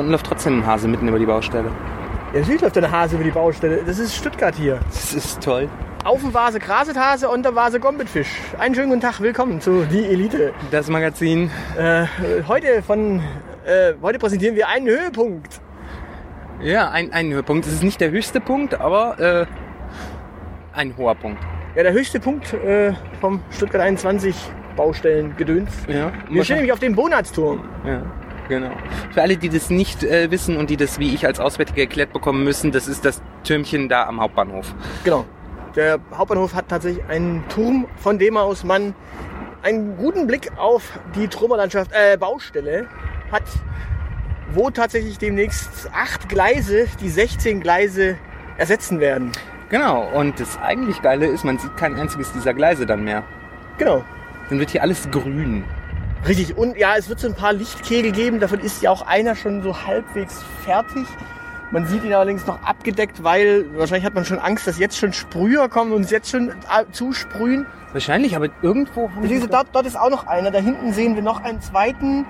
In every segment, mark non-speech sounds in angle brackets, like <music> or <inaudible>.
Unten läuft trotzdem ein Hase mitten über die Baustelle. Ja, natürlich läuft eine Hase über die Baustelle. Das ist Stuttgart hier. Das ist toll. Auf dem Vase Grasethase und der Vase Gombitfisch. Einen schönen guten Tag, willkommen zu Die Elite. Das Magazin. Äh, heute von, äh, heute präsentieren wir einen Höhepunkt. Ja, ein, ein Höhepunkt. Es ist nicht der höchste Punkt, aber äh, ein hoher Punkt. Ja, der höchste Punkt äh, vom Stuttgart 21 Baustellen gedöns. Ja, Wir stehen nämlich auf dem Bonatsturm. Ja, genau. Für alle, die das nicht äh, wissen und die das wie ich als Auswärtige erklärt bekommen müssen, das ist das Türmchen da am Hauptbahnhof. Genau. Der Hauptbahnhof hat tatsächlich einen Turm, von dem aus man einen guten Blick auf die Trümmerlandschaft, äh, Baustelle hat, wo tatsächlich demnächst acht Gleise, die 16 Gleise ersetzen werden. Genau, und das eigentlich Geile ist, man sieht kein einziges dieser Gleise dann mehr. Genau. Dann wird hier alles grün. Richtig. Und ja, es wird so ein paar Lichtkegel geben. Davon ist ja auch einer schon so halbwegs fertig. Man sieht ihn allerdings noch abgedeckt, weil wahrscheinlich hat man schon Angst, dass jetzt schon Sprüher kommen und uns jetzt schon äh, zusprühen. Wahrscheinlich, aber irgendwo haben Beziehungsweise dort, dort ist auch noch einer. Da hinten sehen wir noch einen zweiten.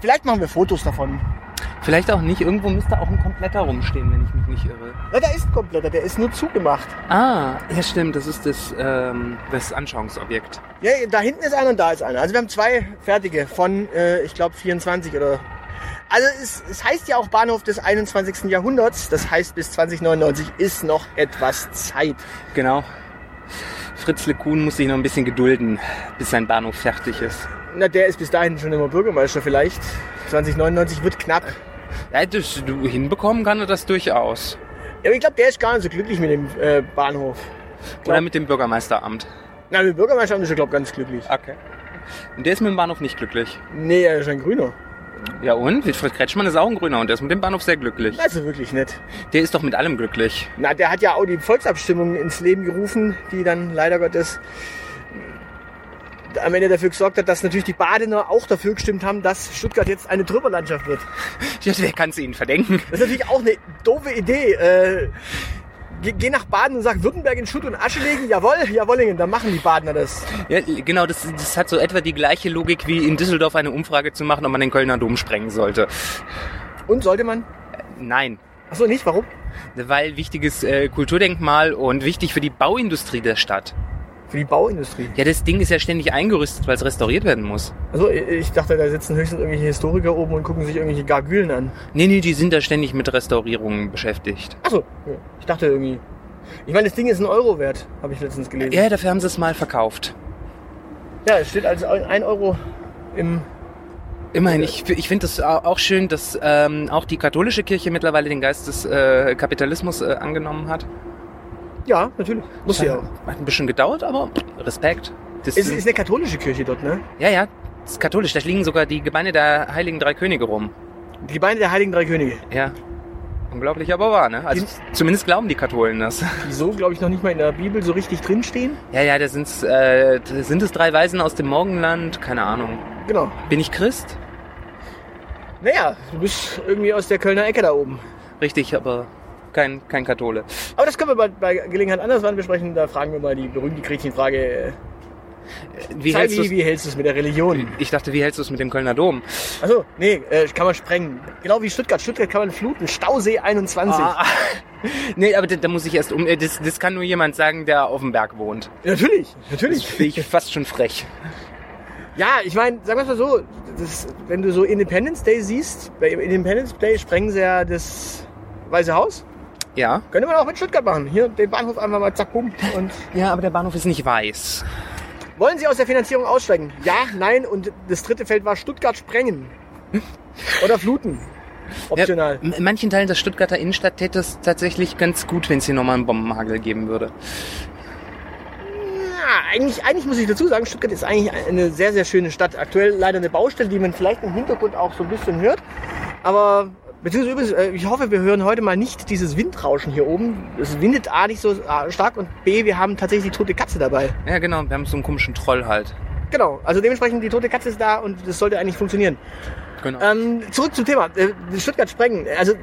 Vielleicht machen wir Fotos davon. Vielleicht auch nicht. Irgendwo müsste auch ein kompletter rumstehen, wenn ich mich nicht irre. Ja, da ist ein kompletter, der ist nur zugemacht. Ah, ja stimmt. Das ist das, ähm, das Anschauungsobjekt. Ja, da hinten ist einer und da ist einer. Also wir haben zwei fertige von, äh, ich glaube, 24 oder. Also es, es heißt ja auch Bahnhof des 21. Jahrhunderts. Das heißt, bis 2099 ist noch etwas Zeit. Genau. Fritzle Kuhn muss sich noch ein bisschen gedulden, bis sein Bahnhof fertig ist. Na, der ist bis dahin schon immer Bürgermeister vielleicht. 2099 wird knapp. Ja, das, du, hinbekommen kann er das durchaus. Ja, aber ich glaube, der ist gar nicht so glücklich mit dem äh, Bahnhof. Oder mit dem Bürgermeisteramt. Na, mit dem Bürgermeister ist er, glaube ich, ganz glücklich. Okay. Und der ist mit dem Bahnhof nicht glücklich. Nee, er ist ein Grüner. Ja und? Wilfried Kretschmann ist auch ein Grüner und der ist mit dem Bahnhof sehr glücklich. Also wirklich nett. Der ist doch mit allem glücklich. Na, der hat ja auch die Volksabstimmung ins Leben gerufen, die dann leider Gottes am Ende dafür gesorgt hat, dass natürlich die Badener auch dafür gestimmt haben, dass Stuttgart jetzt eine Trümmerlandschaft wird. <laughs> Ja, wer kann es ihnen verdenken? Das ist natürlich auch eine doofe Idee. Äh, geh, geh nach Baden und sag Württemberg in Schutt und Asche legen. Jawohl, Jawollingen, dann machen die Badener das. Ja, genau, das, das hat so etwa die gleiche Logik wie in Düsseldorf eine Umfrage zu machen, ob man den Kölner Dom sprengen sollte. Und sollte man? Nein, Achso, nicht? Warum? weil wichtiges äh, Kulturdenkmal und wichtig für die Bauindustrie der Stadt. Für die Bauindustrie. Ja, das Ding ist ja ständig eingerüstet, weil es restauriert werden muss. Also ich dachte, da sitzen höchstens irgendwelche Historiker oben und gucken sich irgendwelche Gargülen an. Nee, nee, die sind da ständig mit Restaurierungen beschäftigt. Achso, ich dachte irgendwie. Ich meine, das Ding ist ein Euro wert, habe ich letztens gelesen. Ja, dafür haben sie es mal verkauft. Ja, es steht also ein Euro im. Immerhin, ich, ich finde es auch schön, dass ähm, auch die katholische Kirche mittlerweile den Geist des äh, Kapitalismus äh, angenommen hat. Ja, natürlich. Muss sie auch. Hat ein bisschen gedauert, aber Respekt. Das Es ist eine katholische Kirche dort, ne? ja, ja, das ist katholisch. Da liegen sogar die Gebeine der Heiligen Drei Könige rum. Die Gebeine der Heiligen Drei Könige. Ja. Unglaublich, aber wahr, ne? Also zumindest glauben die Katholen das. <laughs> Die so, glaube ich, noch nicht mal in der Bibel so richtig drinstehen. Ja, ja, da sind's, äh, da sind es drei Weisen aus dem Morgenland, keine Ahnung. Genau. Bin ich Christ? Naja, du bist irgendwie aus der Kölner Ecke da oben. Richtig, aber kein, kein Kathole. Aber das können wir bei, bei Gelegenheit anders wann besprechen. Da fragen wir mal die berühmte Gretchenfrage. äh, Wie hältst wie, wie hältst du es mit der Religion? Ich dachte, wie hältst du es mit dem Kölner Dom? Achso, nee, äh, kann man sprengen. Genau wie Stuttgart. Stuttgart kann man fluten. Stausee 21. Ah, <laughs> nee, aber da, da muss ich erst um. äh, Das, das kann nur jemand sagen, der auf dem Berg wohnt. Natürlich, natürlich. Finde ich fast schon frech. Ja, ich meine, sagen wir es mal so, das, wenn du so Independence Day siehst, bei Independence Day sprengen sie ja das Weiße Haus. Ja. Könnte man auch in Stuttgart machen. Hier den Bahnhof einfach mal zack, bumm. Und Ja, aber der Bahnhof ist nicht weiß. wollen Sie aus der Finanzierung aussteigen? Ja, nein. Und das dritte Feld war Stuttgart sprengen. Oder fluten. Optional. Ja, in manchen Teilen der Stuttgarter Innenstadt täte es tatsächlich ganz gut, wenn es hier nochmal einen Bombenhagel geben würde. Ja, eigentlich, eigentlich muss ich dazu sagen, Stuttgart ist eigentlich eine sehr, sehr schöne Stadt. Aktuell leider eine Baustelle, die man vielleicht im Hintergrund auch so ein bisschen hört. Aber, beziehungsweise übrigens, äh, ich hoffe, wir hören heute mal nicht dieses Windrauschen hier oben. Es windet A nicht so äh, stark und B, wir haben tatsächlich die tote Katze dabei. Ja, genau. Wir haben so einen komischen Troll halt. Genau, also dementsprechend die tote Katze ist da und das sollte eigentlich funktionieren. Genau. Ähm, zurück zum Thema. Äh, Stuttgart sprengen. Also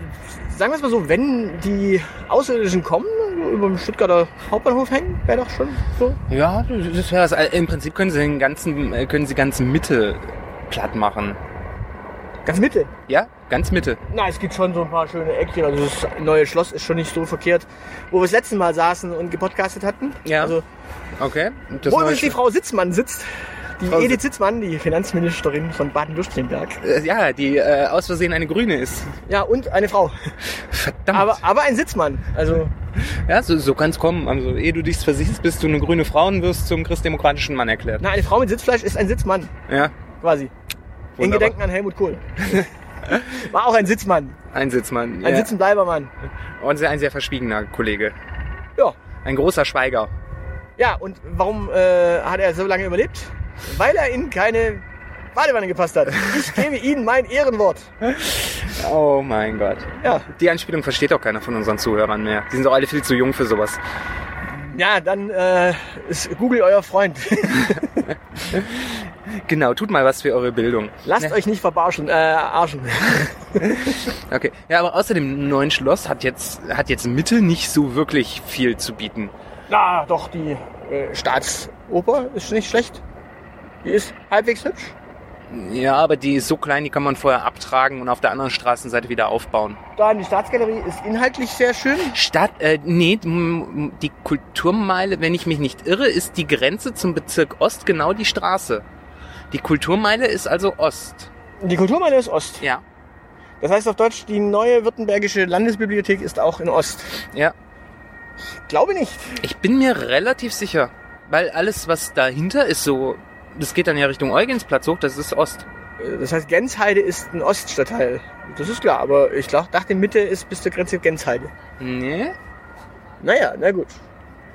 sagen wir es mal so, wenn die Außerirdischen kommen, über dem Stuttgarter Hauptbahnhof hängen, wäre doch schon so. Ja, das wäre Im Prinzip können sie den ganzen, äh, können sie ganze Mitte platt machen. Ganz Mitte. Ja, ganz Mitte. Na, es gibt schon so ein paar schöne Eckchen. Also das neue Schloss ist schon nicht so verkehrt. Wo wir das letzte Mal saßen und gepodcastet hatten. Ja. Also, Okay. Das wo übrigens die Frau Sitzmann sitzt. Die Frau Edith Sitzmann, die Finanzministerin von Baden-Württemberg. Äh, ja, die äh, aus Versehen eine Grüne ist. Ja, und eine Frau. Verdammt. Aber, aber ein Sitzmann. Also, ja, so, so kann es kommen. Also, ehe du dich versiehst, bist du eine grüne Frau und wirst zum christdemokratischen Mann erklärt. na, eine Frau mit Sitzfleisch ist ein Sitzmann. Ja, Quasi. In. Gedenken an Helmut Kohl. <laughs> War auch ein Sitzmann. ein Sitzmann. Ein ja. Sitzenbleibermann. Und ein sehr verschwiegener Kollege. Ja. Ein großer Schweiger. Ja, und warum äh, hat er so lange überlebt? Weil er in keine Badewanne gepasst hat. Ich <laughs> gebe Ihnen mein Ehrenwort. Oh mein Gott. Ja, Die Anspielung versteht auch keiner von unseren Zuhörern mehr. Die sind doch alle viel zu jung für sowas. Ja dann äh, ist Google euer Freund. <laughs> Genau, tut mal was für eure Bildung. Lasst Ne? euch nicht verbarschen, äh, arschen. <laughs> Okay. Ja, aber außer dem neuen Schloss hat jetzt, hat jetzt Mitte nicht so wirklich viel zu bieten. Na, doch, die äh, Staatsoper ist nicht schlecht. Die ist halbwegs hübsch. Ja, aber die ist so klein, die kann man vorher abtragen und auf der anderen Straßenseite wieder aufbauen. Dann die Staatsgalerie ist inhaltlich sehr schön. Stadt, äh, nee, die Kulturmeile, wenn ich mich nicht irre, ist die Grenze zum Bezirk Ost genau die Straße. Die Kulturmeile ist also Ost. Die Kulturmeile ist Ost. Ja. Das heißt auf Deutsch, die neue württembergische Landesbibliothek ist auch in Ost. Ja. Glaube nicht. Ich bin mir relativ sicher, weil alles, was dahinter ist, so, das geht dann ja Richtung Eugensplatz hoch, das ist Ost. Äh, Das heißt, Gensheide ist ein Oststadtteil. Das ist klar, aber ich dachte, Mitte ist bis zur Grenze Gensheide. Nee. Naja, na gut.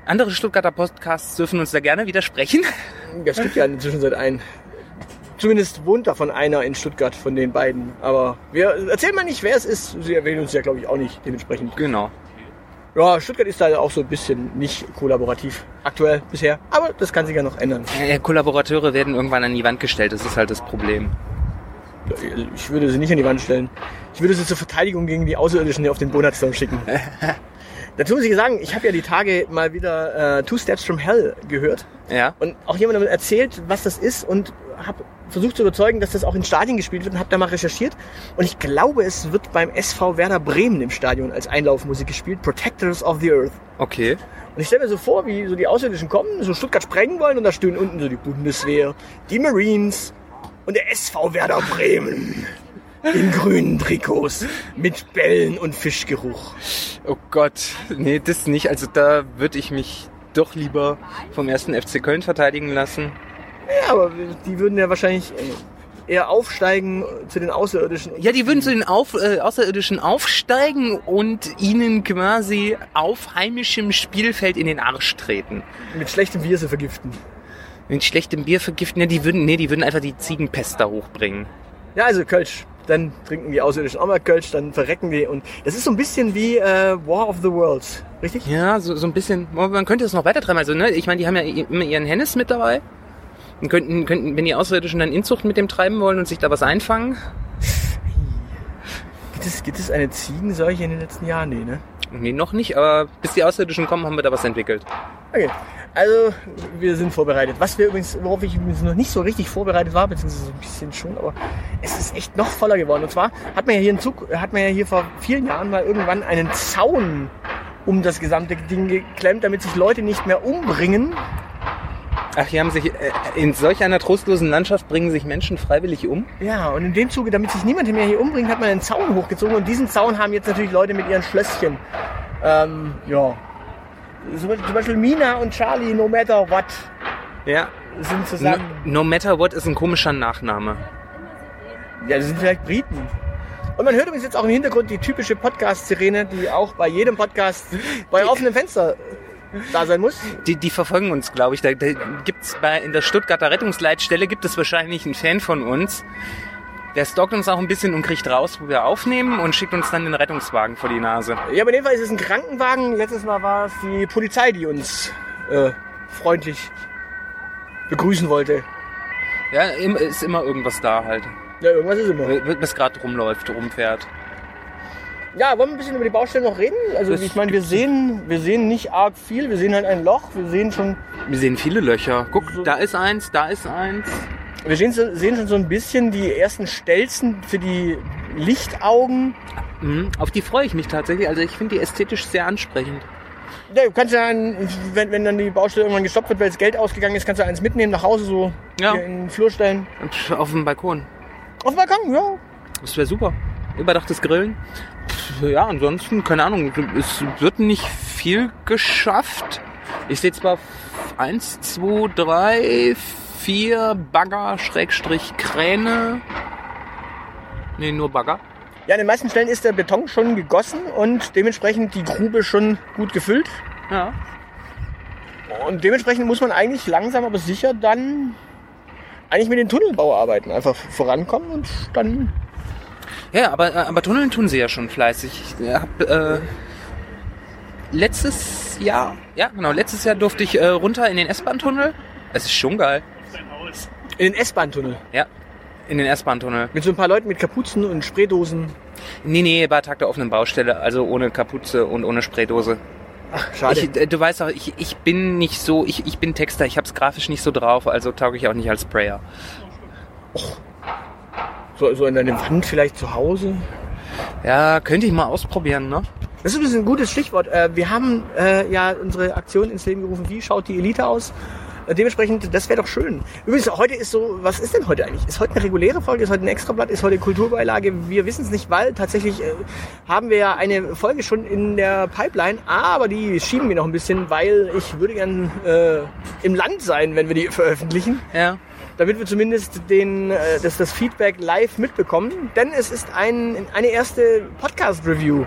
Andere Stuttgarter Podcasts dürfen uns da gerne widersprechen. Es gibt ja in der Zwischenzeit einen. Zumindest wohnt davon einer in Stuttgart von den beiden. Aber wir erzählen mal nicht, wer es ist. Sie erwähnen uns ja, glaube ich, auch nicht dementsprechend. Genau. Ja, Stuttgart ist da auch so ein bisschen nicht kollaborativ. Aktuell bisher. Aber das kann sich ja noch ändern. Äh, Kollaborateure werden irgendwann an die Wand gestellt, das ist halt das Problem. Ich würde sie nicht an die Wand stellen. Ich würde sie zur Verteidigung gegen die Außerirdischen hier auf den Bonatsturm schicken. <laughs> Dazu muss ich sagen, ich habe ja die Tage mal wieder äh, Two Steps from Hell gehört. Ja. Und auch jemandem erzählt, was das ist und habe versucht zu überzeugen, dass das auch in Stadien gespielt wird und habe da mal recherchiert. Und ich glaube, es wird beim SV Werder Bremen im Stadion als Einlaufmusik gespielt. Protectors of the Earth. Okay. Und ich stelle mir so vor, wie so die Außerirdischen kommen, so Stuttgart sprengen wollen und da stehen unten so die Bundeswehr, die Marines und der SV Werder Bremen. In grünen Trikots mit Bällen und Fischgeruch. Oh Gott, nee, das nicht. Also da würde ich mich doch lieber vom ersten FC Köln verteidigen lassen. Ja, aber die würden ja wahrscheinlich äh, eher aufsteigen zu den Außerirdischen. Ja, die würden zu den Auf, äh, Außerirdischen aufsteigen und ihnen quasi auf heimischem Spielfeld in den Arsch treten. mit schlechtem Bier sie vergiften. Mit schlechtem Bier vergiften, ja, die würden, nee, die würden einfach die Ziegenpest da hochbringen. Ja, also Kölsch. Dann trinken die Außerirdischen auch mal Kölsch, dann verrecken die. Und das ist so ein bisschen wie äh, War of the Worlds. Richtig? Ja, so, so ein bisschen, man könnte es noch weiter treiben. Also, ne, ich meine, die haben ja immer ihren Hennis mit dabei. Und könnten, könnten, wenn die Außerirdischen dann Inzucht mit dem treiben wollen und sich da was einfangen. Gibt es, gibt es eine Ziegenseuche in den letzten Jahren? Nee, ne? Nee, noch nicht, aber bis die Außerirdischen kommen, haben wir da was entwickelt. Okay. Also, wir sind vorbereitet. Was wir übrigens, worauf ich übrigens noch nicht so richtig vorbereitet war, beziehungsweise so ein bisschen schon, aber es ist echt noch voller geworden. Und zwar hat man ja hier in Zug, hat man ja hier vor vielen Jahren mal irgendwann einen Zaun um das gesamte Ding geklemmt, damit sich Leute nicht mehr umbringen. Ach, hier haben sich, äh, in solch einer trostlosen Landschaft bringen sich Menschen freiwillig um? Ja, und in dem Zuge, damit sich niemand mehr hier umbringt, hat man einen Zaun hochgezogen und diesen Zaun haben jetzt natürlich Leute mit ihren Schlösschen. Ähm, ja. Zum Beispiel- Mina und Charlie, no matter what, Ja. sind No, zusammen. no matter what ist ein komischer Nachname. Ja, das sind vielleicht Briten. Und man hört übrigens jetzt auch im Hintergrund die typische Podcast-Sirene, die auch bei jedem Podcast bei offenem Fenster da sein muss. Die, die verfolgen uns, glaube ich. Da, da gibt's bei, in der Stuttgarter Rettungsleitstelle gibt es wahrscheinlich einen Fan von uns. Der stalkt uns auch ein bisschen und kriegt raus, wo wir aufnehmen und schickt uns dann den Rettungswagen vor die Nase. Ja, aber in dem Fall ist es ein Krankenwagen. Letztes Mal war es die Polizei, die uns äh, freundlich begrüßen wollte. Ja, ist immer irgendwas da halt. Ja, irgendwas ist immer. Was gerade rumläuft, rumfährt. Ja, wollen wir ein bisschen über die Baustelle noch reden? Also Das ich meine, wir sehen, wir sehen nicht arg viel, wir sehen halt ein Loch, wir sehen schon. Wir sehen viele Löcher. Guck, So- da ist eins, da ist eins. Wir sehen, sehen schon so ein bisschen die ersten Stelzen für die Lichtaugen. Mhm. Auf die freue ich mich tatsächlich. Also ich finde die ästhetisch sehr ansprechend. Ja, du kannst ja, ein, wenn, wenn dann die Baustelle irgendwann gestoppt wird, weil das Geld ausgegangen ist, kannst du eins mitnehmen nach Hause, so Ja. in den Flur stellen. Und auf dem Balkon. Auf dem Balkon, ja. Das wäre super. Überdachtes Grillen. Ja, ansonsten, keine Ahnung, es wird nicht viel geschafft. Ich sehe zwar eins, zwei, drei, vier Bagger, Schrägstrich, Kräne. Nee, nur Bagger. Ja, an den meisten Stellen ist der Beton schon gegossen und dementsprechend die Grube schon gut gefüllt. Ja. Und dementsprechend muss man eigentlich langsam aber sicher dann eigentlich mit den Tunnelbauarbeiten einfach vorankommen und dann Ja, aber, äh, aber Tunneln tun sie ja schon fleißig. Ich hab, äh, letztes Jahr, ja genau, letztes Jahr durfte ich äh, runter in den S-Bahn-Tunnel. Es ist schon geil. in den S-Bahn-Tunnel Ja, in den S-Bahn-Tunnel. mit so ein paar Leuten mit Kapuzen und Spraydosen. Nee, nee, bei Tag der offenen Baustelle, also ohne Kapuze und ohne Spraydose. Ach, schade. Ich, äh, du weißt auch, ich, ich bin nicht so, ich, ich bin Texter, ich hab's grafisch nicht so drauf, also tauge ich auch nicht als Sprayer. So, so in deiner Wand vielleicht zu Hause. Ja, könnte ich mal ausprobieren, ne? Das ist ein gutes Stichwort. Äh, Wir haben äh, ja unsere Aktion ins Leben gerufen. Wie schaut die Elite aus? Äh, Dementsprechend, das wäre doch schön. Übrigens, heute ist so, was ist denn heute eigentlich? Ist heute eine reguläre Folge? Ist heute ein Extrablatt? Ist heute Kulturbeilage? Wir wissen es nicht, weil tatsächlich haben wir ja eine Folge schon in der Pipeline, aber die schieben wir noch ein bisschen, weil ich würde gern äh, im Land sein, wenn wir die veröffentlichen Ja. Damit wir zumindest den, äh, das, das Feedback live mitbekommen. Denn es ist ein, eine erste Podcast-Review.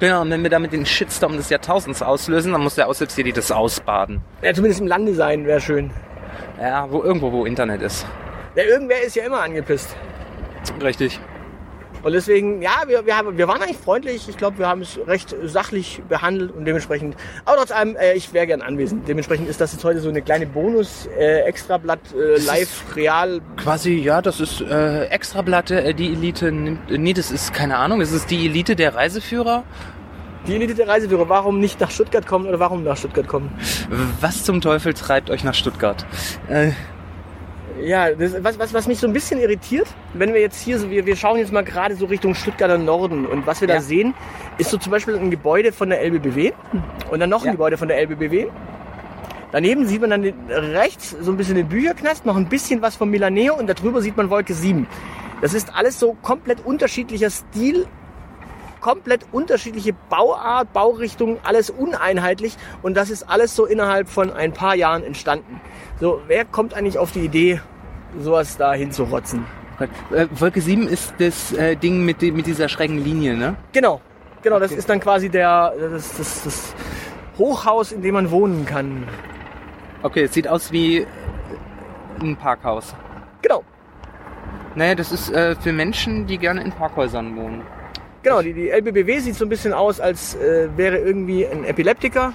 Genau, und wenn wir damit den Shitstorm des Jahrtausends auslösen, dann muss der Aushilfsjedi das ausbaden. Ja, zumindest im Lande sein wäre schön. Ja, wo irgendwo, wo Internet ist. Ja, irgendwer ist ja immer angepisst. Richtig. Und deswegen, ja, wir, wir, haben, wir waren eigentlich freundlich. Ich glaube, wir haben es recht sachlich behandelt und dementsprechend, aber trotz allem, äh, ich wäre gern anwesend. Dementsprechend ist das jetzt heute so eine kleine Bonus-Extrablatt äh, real. Quasi, ja, das ist äh, Extraplatte, äh, die Elite nimmt, äh, nee, das ist keine Ahnung, es ist die Elite der Reiseführer. Die Elite der Reiseführer, warum nicht nach Stuttgart kommen oder warum nach Stuttgart kommen? Was zum Teufel treibt euch nach Stuttgart? Äh, Ja, das, was, was, was mich so ein bisschen irritiert, wenn wir jetzt hier so, wir, wir schauen jetzt mal gerade so Richtung Stuttgarter Norden und was wir da Ja. sehen, ist so zum Beispiel ein Gebäude von der LBBW und dann noch ein Ja. Gebäude von der LBBW. Daneben sieht man dann rechts so ein bisschen den Bücherknast, noch ein bisschen was vom Milaneo und darüber sieht man Wolke 7. Das ist alles so komplett unterschiedlicher Stil, komplett unterschiedliche Bauart, Baurichtung, alles uneinheitlich und das ist alles so innerhalb von ein paar Jahren entstanden. So, wer kommt eigentlich auf die Idee, sowas da hinzurotzen? äh, Wolke 7 ist das äh, Ding mit, mit dieser schrägen Linie, ne? Genau, genau, das Okay. ist dann quasi der, das, das, das Hochhaus, in dem man wohnen kann. Okay, es sieht aus wie ein Parkhaus. Genau, Naja, das ist äh, für Menschen, die gerne in Parkhäusern wohnen. Genau, die, die LBBW sieht so ein bisschen aus, als äh, wäre irgendwie ein Epileptiker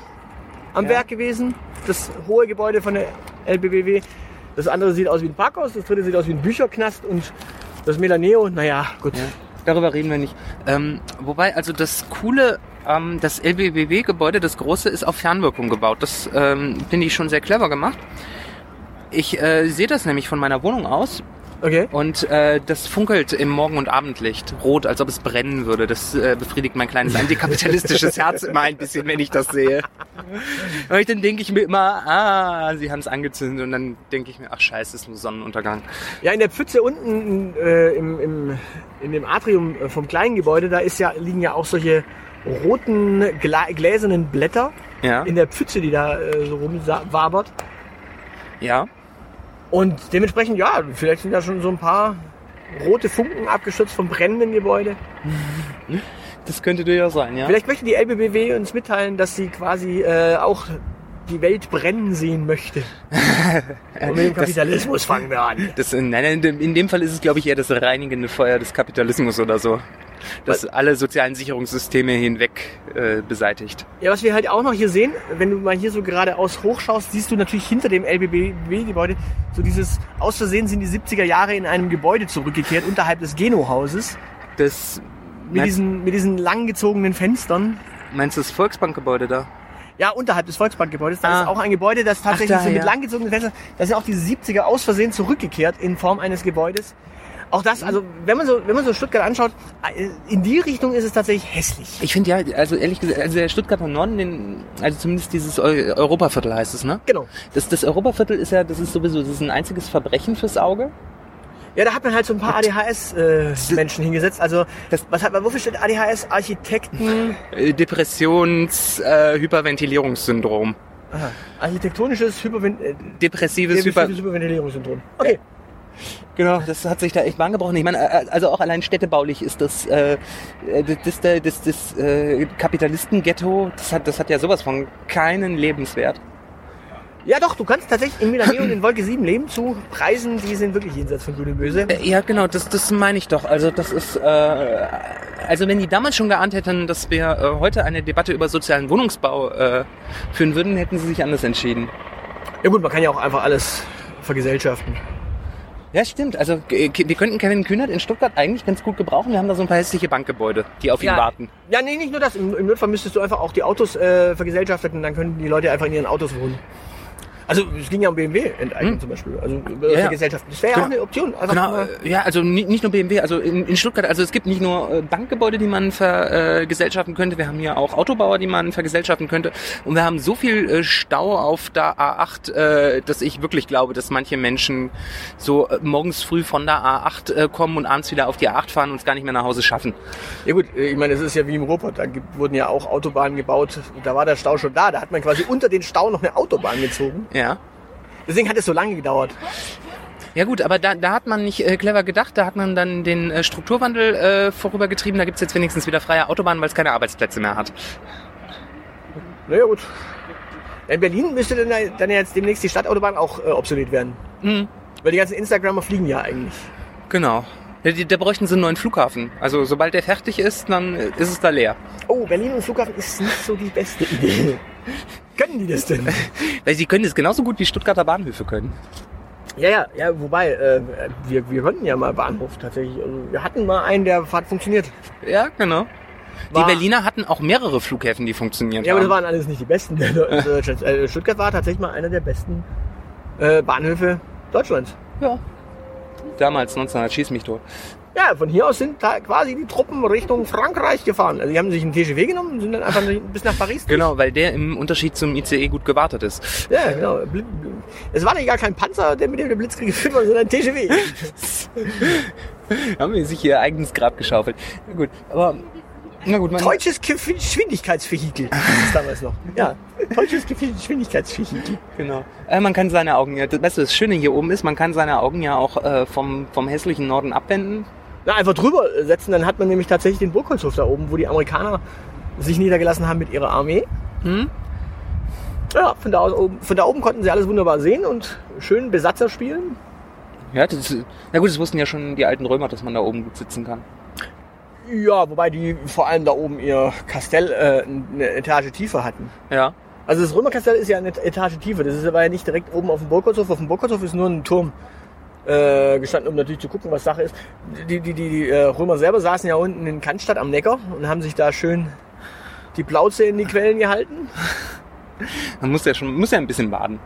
am Ja. Werk gewesen. Das hohe Gebäude von der LBBW. Das andere sieht aus wie ein Parkhaus, das dritte sieht aus wie ein Bücherknast und das Melaneo, naja, gut. Ja, darüber reden wir nicht. Ähm, wobei, also das coole, ähm, das LBBW-Gebäude, das große, ist auf Fernwirkung gebaut. Das ähm, finde ich schon sehr clever gemacht. Ich äh, sehe das nämlich von meiner Wohnung aus Okay. und äh, das funkelt im Morgen- und Abendlicht rot, als ob es brennen würde. Das äh, befriedigt mein kleines antikapitalistisches Herz immer ein bisschen, wenn ich das sehe. <laughs> Und dann denke ich mir immer, ah, sie haben es angezündet und dann denke ich mir, ach scheiße, es ist nur Sonnenuntergang. Ja, in der Pfütze unten äh, im, im, in dem Atrium äh, vom kleinen Gebäude, da ist ja, liegen ja auch solche roten, gläsernen Blätter Ja, in der Pfütze, die da äh, so rumwabert. ja. Und dementsprechend, ja, vielleicht sind da schon so ein paar rote Funken abgestürzt vom brennenden Gebäude. Das könnte durchaus sein, ja. Vielleicht möchte die LBBW uns mitteilen, dass sie quasi äh, auch die Welt brennen sehen möchte. <laughs> Und mit dem Kapitalismus fangen wir an. Das, nein, nein, in dem- in dem Fall ist es, glaube ich, eher das reinigende Feuer des Kapitalismus oder so. Das alle sozialen Sicherungssysteme hinweg äh, beseitigt. Ja, was wir halt auch noch hier sehen, wenn du mal hier so geradeaus hochschaust, siehst du natürlich hinter dem LBBW-Gebäude so dieses, aus Versehen sind die 70er Jahre in einem Gebäude zurückgekehrt, unterhalb des Geno-Hauses, Das, mit diesen, mit diesen langgezogenen Fenstern. meinst du das Volksbankgebäude da? Ja, unterhalb des Volksbankgebäudes. Da Ah. ist auch ein Gebäude, das tatsächlich Ach, da, so mit ja. langgezogenen Fenstern, da sind auch die 70er aus Versehen zurückgekehrt in Form eines Gebäudes. Auch das, also wenn man so, wenn man so Stuttgart anschaut, äh, in die Richtung ist es tatsächlich hässlich. Ich finde ja, also ehrlich gesagt, also der Stuttgarter Norden, den, also zumindest dieses Eu Europaviertel heißt es, ne? Genau. Das, das Europaviertel ist ja, das ist sowieso, das ist ein einziges Verbrechen fürs Auge. Ja, da hat man halt so ein paar ADHS-Menschen hingesetzt. Also, das, was hat man, wofür steht ADHS? Architekten, Äh, Depressions, äh, Hyperventilierungssyndrom. aha, architektonisches Hyperven äh, Depressives Hyper... depressives Hyperventilierungssyndrom. Okay. Genau, das hat sich da echt Bahn gebrochen. Ich meine, äh, also auch allein städtebaulich ist das, äh, das, das, das, das äh, Kapitalistenghetto, das hat, das hat ja sowas von keinen Lebenswert. Ja doch, du kannst tatsächlich in Milaneo und in Wolke 7 leben zu Preisen, die sind wirklich jenseits von Gut und Böse. Äh, Ja, genau, das, das meine ich doch. Also das ist, äh, also wenn die damals schon geahnt hätten, dass wir äh, heute eine Debatte über sozialen Wohnungsbau äh, führen würden, hätten sie sich anders entschieden. Ja gut, man kann ja auch einfach alles vergesellschaften. Ja, stimmt. Also wir könnten Kevin Kühnert in Stuttgart eigentlich ganz gut gebrauchen. Wir haben da so ein paar hässliche Bankgebäude, die auf ihn Ja. warten. Ja, nee, nicht nur das. Im, im Notfall müsstest du einfach auch die Autos äh, vergesellschaften und dann können die Leute einfach in ihren Autos wohnen. Also es ging ja um BMW enteignung zum Beispiel. Also äh, Hm. Ja, ja. vergesellschaften. Das wäre ja auch Genau. eine Option. Einfach Genau, mal, äh, ja, also ni- nicht nur BMW, also in, in Stuttgart, also es gibt nicht nur äh, Bankgebäude, die man vergesellschaften könnte, wir haben hier auch Autobauer, die man vergesellschaften könnte und wir haben so viel äh, Stau auf der A8, äh, dass ich wirklich glaube, dass manche Menschen so morgens früh von der A8 äh, kommen und abends wieder auf die A8 fahren und es gar nicht mehr nach Hause schaffen. Ja gut, ich meine, es ist ja wie im Ruhrpott. Da wurden ja auch Autobahnen gebaut. Da war der Stau schon da. Da hat man quasi unter den Stau noch eine Autobahn gezogen. Ja. Deswegen hat es so lange gedauert. Ja gut, aber da, da hat man nicht äh, clever gedacht, da hat man dann den äh, Strukturwandel äh, vorübergetrieben, da gibt's jetzt wenigstens wieder freie Autobahnen, weil es keine Arbeitsplätze mehr hat. Naja gut. In Berlin müsste dann, dann jetzt demnächst die Stadtautobahn auch äh, obsolet werden. Mhm. Weil die ganzen Instagrammer fliegen ja eigentlich. Genau. Ja, die- Da bräuchten sie einen neuen Flughafen. Also sobald der fertig ist, dann äh, ist es da leer. Oh, Berlin und Flughafen ist nicht so die beste Idee. <laughs> Können die das denn? <laughs> Weil sie können das genauso gut wie Stuttgarter Bahnhöfe können. Ja, ja, ja, wobei, äh, wir, wir konnten ja mal Bahnhof tatsächlich. Also, wir hatten mal einen, der hat funktioniert. Ja, genau. War- die Berliner hatten auch mehrere Flughäfen, die funktioniert Ja, aber das waren alles nicht die besten in Deutschland. <laughs> <laughs> Äh, Stuttgart war tatsächlich mal einer der besten äh, Bahnhöfe Deutschlands. ja. Damals 1900 schieß mich tot. Ja, von hier aus sind da quasi die Truppen Richtung Frankreich gefahren. Also die haben sich einen TGV genommen und sind dann einfach bis nach Paris. durch. Genau, weil der im Unterschied zum ICE gut gewartet ist. Ja, genau. Es war nicht gar kein Panzer, der mit dem der Blitzkrieg geführt war, sondern ein TGV. <laughs> haben wir sich ihr eigenes Grab geschaufelt. Na gut, aber na gut, man, Deutsches Geschwindigkeitsvehikel. Ist damals noch. Ja, deutsches Geschwindigkeitsvehikel. genau. Äh, man kann seine Augen ja, das Beste, das Schöne hier oben ist, man kann seine Augen ja auch äh, vom, vom hässlichen Norden abwenden. Na, einfach drüber setzen, dann hat man nämlich tatsächlich den Burgholzhof da oben, wo die Amerikaner sich niedergelassen haben mit ihrer Armee. Hm? Ja, von da, oben, von da oben konnten sie alles wunderbar sehen und schön Besatzer spielen. Ja, das, ist- na gut, das wussten ja schon die alten Römer, dass man da oben gut sitzen kann. Ja, wobei die vor allem da oben ihr Kastell äh, eine Etage tiefer hatten. Ja. Also das Römerkastell ist ja eine Etage tiefer. Das ist aber ja nicht direkt oben auf dem Burgholzhof. Auf dem Burgholzhof ist nur ein Turm äh, gestanden, um natürlich zu gucken, was Sache ist. Die, die, die, die äh, Römer selber saßen ja unten in Cannstatt am Neckar und haben sich da schön die Plauze in die Quellen gehalten. <laughs> Man muss ja schon, muss ja ein bisschen baden.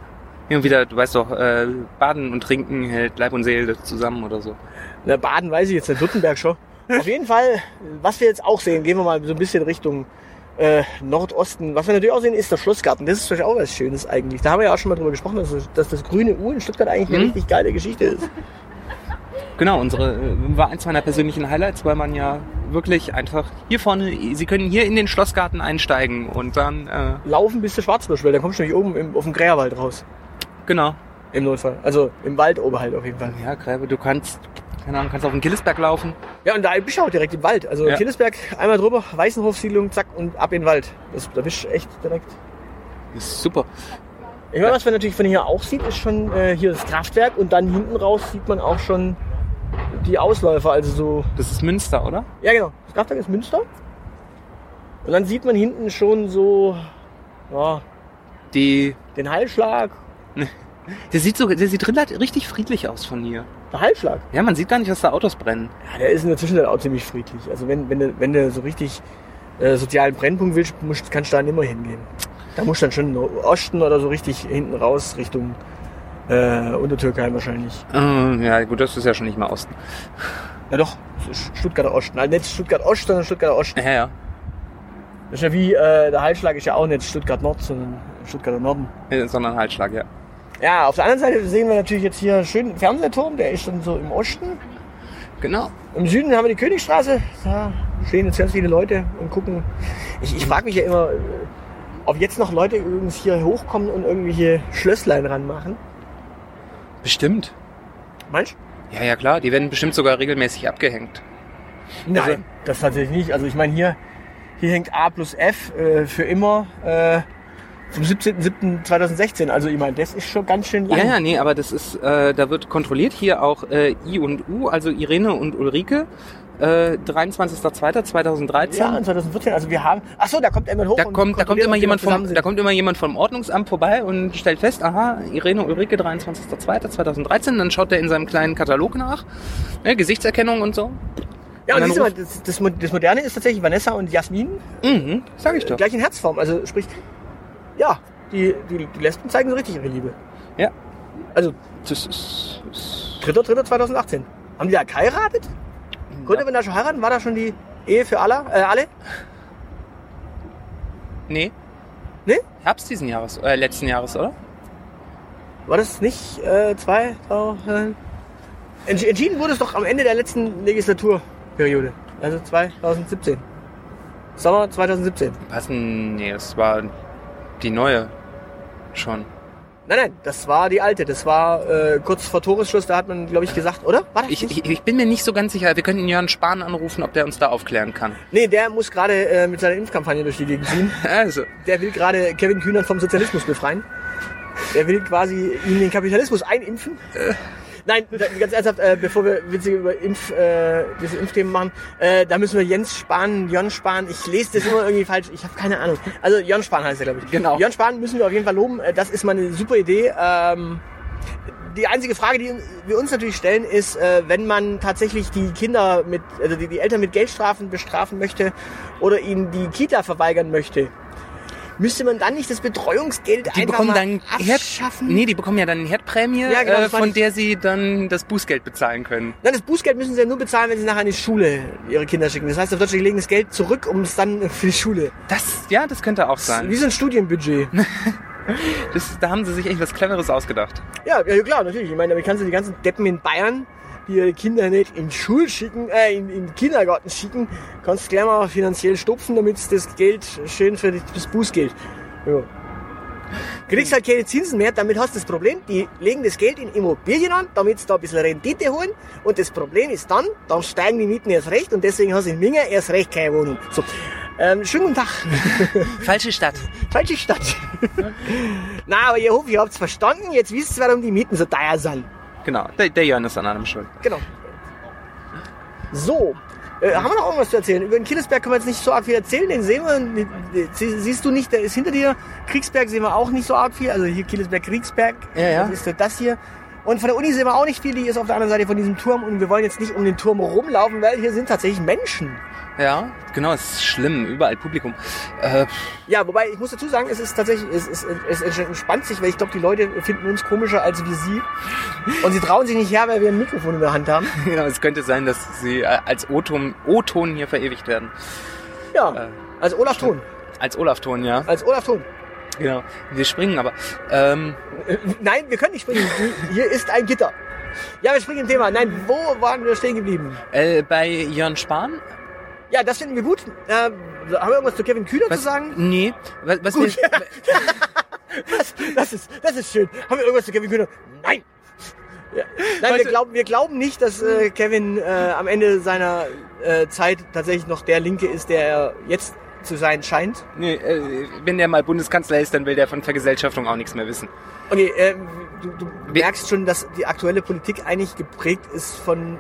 Hin und wieder, du weißt doch, äh, baden und trinken hält Leib und Seele zusammen oder so. Na, Baden weiß ich jetzt, der Württemberg schon. <laughs> Auf jeden Fall, was wir jetzt auch sehen, gehen wir mal so ein bisschen Richtung äh, Nordosten. Was wir natürlich auch sehen, ist der Schlossgarten. Das ist natürlich auch was Schönes eigentlich. Da haben wir ja auch schon mal drüber gesprochen, dass, das- dass das grüne U in Stuttgart eigentlich eine Mhm. richtig geile Geschichte ist. <laughs> Genau, unsere äh, war eins meiner persönlichen Highlights, weil man ja wirklich einfach hier vorne, Sie können hier in den Schlossgarten einsteigen und dann, äh, Laufen bis zur Schwarzbuschwelle, da kommst du nämlich oben im, auf dem Gräerwald raus. genau. Im Notfall. Also im Wald oberhalb auf jeden Fall. Ja, Gräbe, du kannst, keine Ahnung, kannst auf den Killesberg laufen. Ja, und da bist du auch direkt im Wald. Also Ja. Killesberg, einmal drüber, Weißenhofsiedlung, zack, und ab in den Wald. Das, da bist du echt direkt. Ist super. Ich meine, was man natürlich von hier auch sieht, ist schon äh, hier das Kraftwerk und dann hinten raus sieht man auch schon die Ausläufer, also so. Das ist Münster, oder? Ja, genau. Das Kraftwerk ist Münster. Und dann sieht man hinten schon so ja, Die, den Heilschlag. <laughs> der sieht so, der sieht richtig friedlich aus von hier. Der Heilschlag. Ja, man sieht gar nicht, dass da Autos brennen. Ja, der ist in der Zwischenzeit auch ziemlich friedlich. Also wenn, wenn, du, wenn du so richtig äh, sozialen Brennpunkt willst, musst, kannst du da nimmer hingehen. Da muss dann schon Osten oder so richtig hinten raus Richtung äh, Untertürkei wahrscheinlich. Äh, ja, gut, das ist ja schon nicht mehr Osten. Ja doch, Stuttgarter Osten. Also nicht Stuttgart Ost, sondern Stuttgarter Osten. Ja, ja. Das ist ja wie, äh, der Halsschlag ist ja auch nicht Stuttgart Nord, sondern Stuttgarter Norden. Sondern Halsschlag, ja. Ja, auf der anderen Seite sehen wir natürlich jetzt hier schön den Fernsehturm, der ist dann so im Osten. Genau. Im Süden haben wir die Königstraße. Da stehen jetzt ganz viele Leute und gucken. Ich, ich frage mich ja immer, äh, ob jetzt noch Leute übrigens hier hochkommen und irgendwelche Schlösslein ranmachen. Bestimmt. Meinst Ja, ja, klar. Die werden bestimmt sogar regelmäßig abgehängt. du? Also- das tatsächlich nicht. Also ich meine, hier, hier hängt A plus F äh, für immer äh, zum 17.07.2016. Also ich meine, das ist schon ganz schön lang. Ja, ja, nee, aber das ist, äh, da wird kontrolliert hier auch äh, I und U, also Irene und Ulrike. Äh, 23.02.2013. Ja, und 2014, also wir haben. Ach so, da kommt jemand hoch. Da kommt, da kommt immer jemand vom, da kommt immer jemand vom Ordnungsamt vorbei und stellt fest, aha, Irene Ulrike 23.02.2013, dann schaut er in seinem kleinen Katalog nach, ne, Gesichtserkennung und so. Ja, und und dann siehst du mal, das, das, das Moderne ist tatsächlich Vanessa und Jasmin Mhm, sag ich doch. gleich in Herzform. Also sprich, ja, die, die, die Lesben zeigen so richtig ihre Liebe. Ja. Also Das ist, ist 3.3.2018. Haben die da geheiratet? Konnte man da schon heiraten? War da schon die Ehe für alle? Äh, alle? nee, Nee? Herbst diesen Jahres, äh, letzten Jahres, oder? War das nicht äh, zwei? Äh, entsch- entschieden wurde es doch am Ende der letzten Legislaturperiode. Also 2017. Sommer 2017. Passen, nee, es war die neue schon. Nein, nein, das war die alte. Das war äh, kurz vor Toresschluss, da hat man, glaube ich, gesagt, oder? War das Ich, ich, ich bin mir nicht so ganz sicher. Wir könnten Jörn Spahn anrufen, ob der uns da aufklären kann. Nee, der muss gerade äh, mit seiner Impfkampagne durch die Gegend ziehen. <laughs> Also, Der will gerade Kevin Kühnert vom Sozialismus befreien. Der will quasi ihn den Kapitalismus einimpfen. Nein, ganz ernsthaft, äh, bevor wir witzige über Impf, äh, diese Impfthemen machen, äh, da müssen wir Jens Spahn, Jon Spahn, ich lese das immer irgendwie falsch, ich habe keine Ahnung. Also Jon Spahn heißt er, glaube ich. Genau. Jon Spahn müssen wir auf jeden Fall loben, äh, das ist mal eine super Idee. Ähm, die einzige Frage, die wir uns natürlich stellen, ist, äh, wenn man tatsächlich die Kinder mit, also die, die Eltern mit Geldstrafen bestrafen möchte oder ihnen die Kita verweigern möchte, müsste man dann nicht das Betreuungsgeld die einfach bekommen dann Herd, abschaffen? nee, die bekommen ja dann eine Herdprämie, Ja, genau, äh, von der sie dann das Bußgeld bezahlen können. Nein, das Bußgeld müssen sie ja nur bezahlen, wenn sie nachher in die Schule ihre Kinder schicken. Das heißt, auf Deutsch, sie legen das Geld zurück, um es dann für die Schule. Das, ja, das könnte auch Wie sein. so ein Studienbudget. <laughs> Das, da haben sie sich echt was Cleveres ausgedacht. Ja, ja klar, natürlich. Ich meine, damit kannst du die ganzen Deppen in Bayern, die ihre Kinder nicht in Schule schicken, äh, in, in den Kindergarten schicken, kannst du gleich mal finanziell stopfen, damit das Geld schön für das Bußgeld. Ja. Kriegst halt keine Zinsen mehr, damit hast du das Problem, die legen das Geld in Immobilien an, damit sie da ein bisschen Rendite holen. Und das Problem ist dann, dann steigen die Mieten erst recht und deswegen hast du in Minga erst recht keine Wohnung. So. Ähm, schönen guten Tag. <laughs> Falsche Stadt. Falsche Stadt. <laughs> Na, aber ihr hoffe, ihr habt's verstanden. Jetzt wisst ihr, warum die Mieten so teuer sind. Genau, der, der Jörn ist an allem schuld. Genau. So. Äh, haben wir noch irgendwas zu erzählen? Über den Killesberg können wir jetzt nicht so arg viel erzählen. Den sehen wir. Sie- Siehst du nicht, der ist hinter dir. Kriegsberg sehen wir auch nicht so arg viel. Also hier Killesberg, Kriegsberg. Ja, ja. Das ist das hier. Und von der Uni sehen wir auch nicht viel. Die ist auf der anderen Seite von diesem Turm. Und wir wollen jetzt nicht um den Turm rumlaufen, weil hier sind tatsächlich Menschen. Ja, genau, es ist schlimm, überall Publikum. Äh, Ja, wobei ich muss dazu sagen, es ist tatsächlich, es, es, es entspannt sich, weil ich glaube, die Leute finden uns komischer als wir sie. Und sie trauen sich nicht her, weil wir ein Mikrofon in der Hand haben. <laughs> genau, es könnte sein, dass sie äh, als O-Ton hier verewigt werden. Ja, Äh, als Olaf Thon. Als Olaf-Ton, ja. Als Olaf Thon. Genau. Wir springen aber. Ähm, Äh, Nein, wir können nicht springen. Hier ist ein Gitter. Ja, wir springen im Thema. Nein, wo waren wir stehen geblieben? äh, bei Jörn Spahn? Ja, das finden wir gut. Äh, haben wir irgendwas zu Kevin Kühner Was, zu sagen? Nee. Was, was Gut. <laughs> wir, Das, das, ist, das ist schön. Haben wir irgendwas zu Kevin Kühner? Nein. Ja. Nein, wir glauben, wir glauben nicht, dass äh, Kevin äh, am Ende seiner äh, Zeit tatsächlich noch der Linke ist, der er jetzt zu sein scheint. nee, äh, wenn der mal Bundeskanzler ist, dann will der von Vergesellschaftung auch nichts mehr wissen. Okay, äh, du, du merkst schon, dass die aktuelle Politik eigentlich geprägt ist von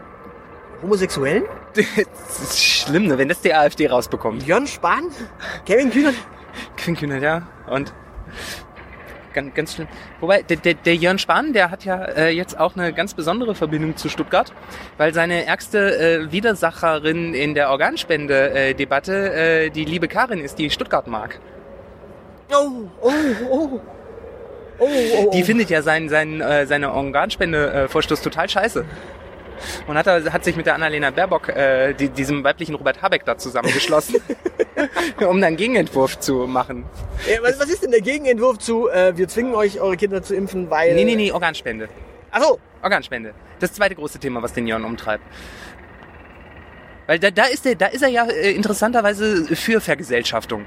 Homosexuellen? <laughs> Das ist schlimm, ne, wenn das die AfD rausbekommt. Jörn Spahn? Kevin Kühner? Klingt ja. Und ganz, ganz schlimm. Wobei, der, der, der Jörn Spahn, der hat ja äh, jetzt auch eine ganz besondere Verbindung zu Stuttgart, weil seine ärgste äh, Widersacherin in der Organspende-Debatte äh, die liebe Karin ist, die Stuttgart mag. Oh, oh, oh. Oh, oh, oh. Die findet ja sein, sein, äh, seine Organspende-Vorstoß total scheiße. Und hat, hat sich mit der Annalena Baerbock, äh, die, diesem weiblichen Robert Habeck da zusammengeschlossen, <laughs> um dann einen Gegenentwurf zu machen. Ja, was, was ist denn der Gegenentwurf zu, äh, wir zwingen euch, eure Kinder zu impfen, weil... Nee, nee, nee, Organspende. Achso, Organspende. Das zweite große Thema, was den Jon umtreibt. Weil da, da, ist, der, da ist er ja äh, interessanterweise für Vergesellschaftung.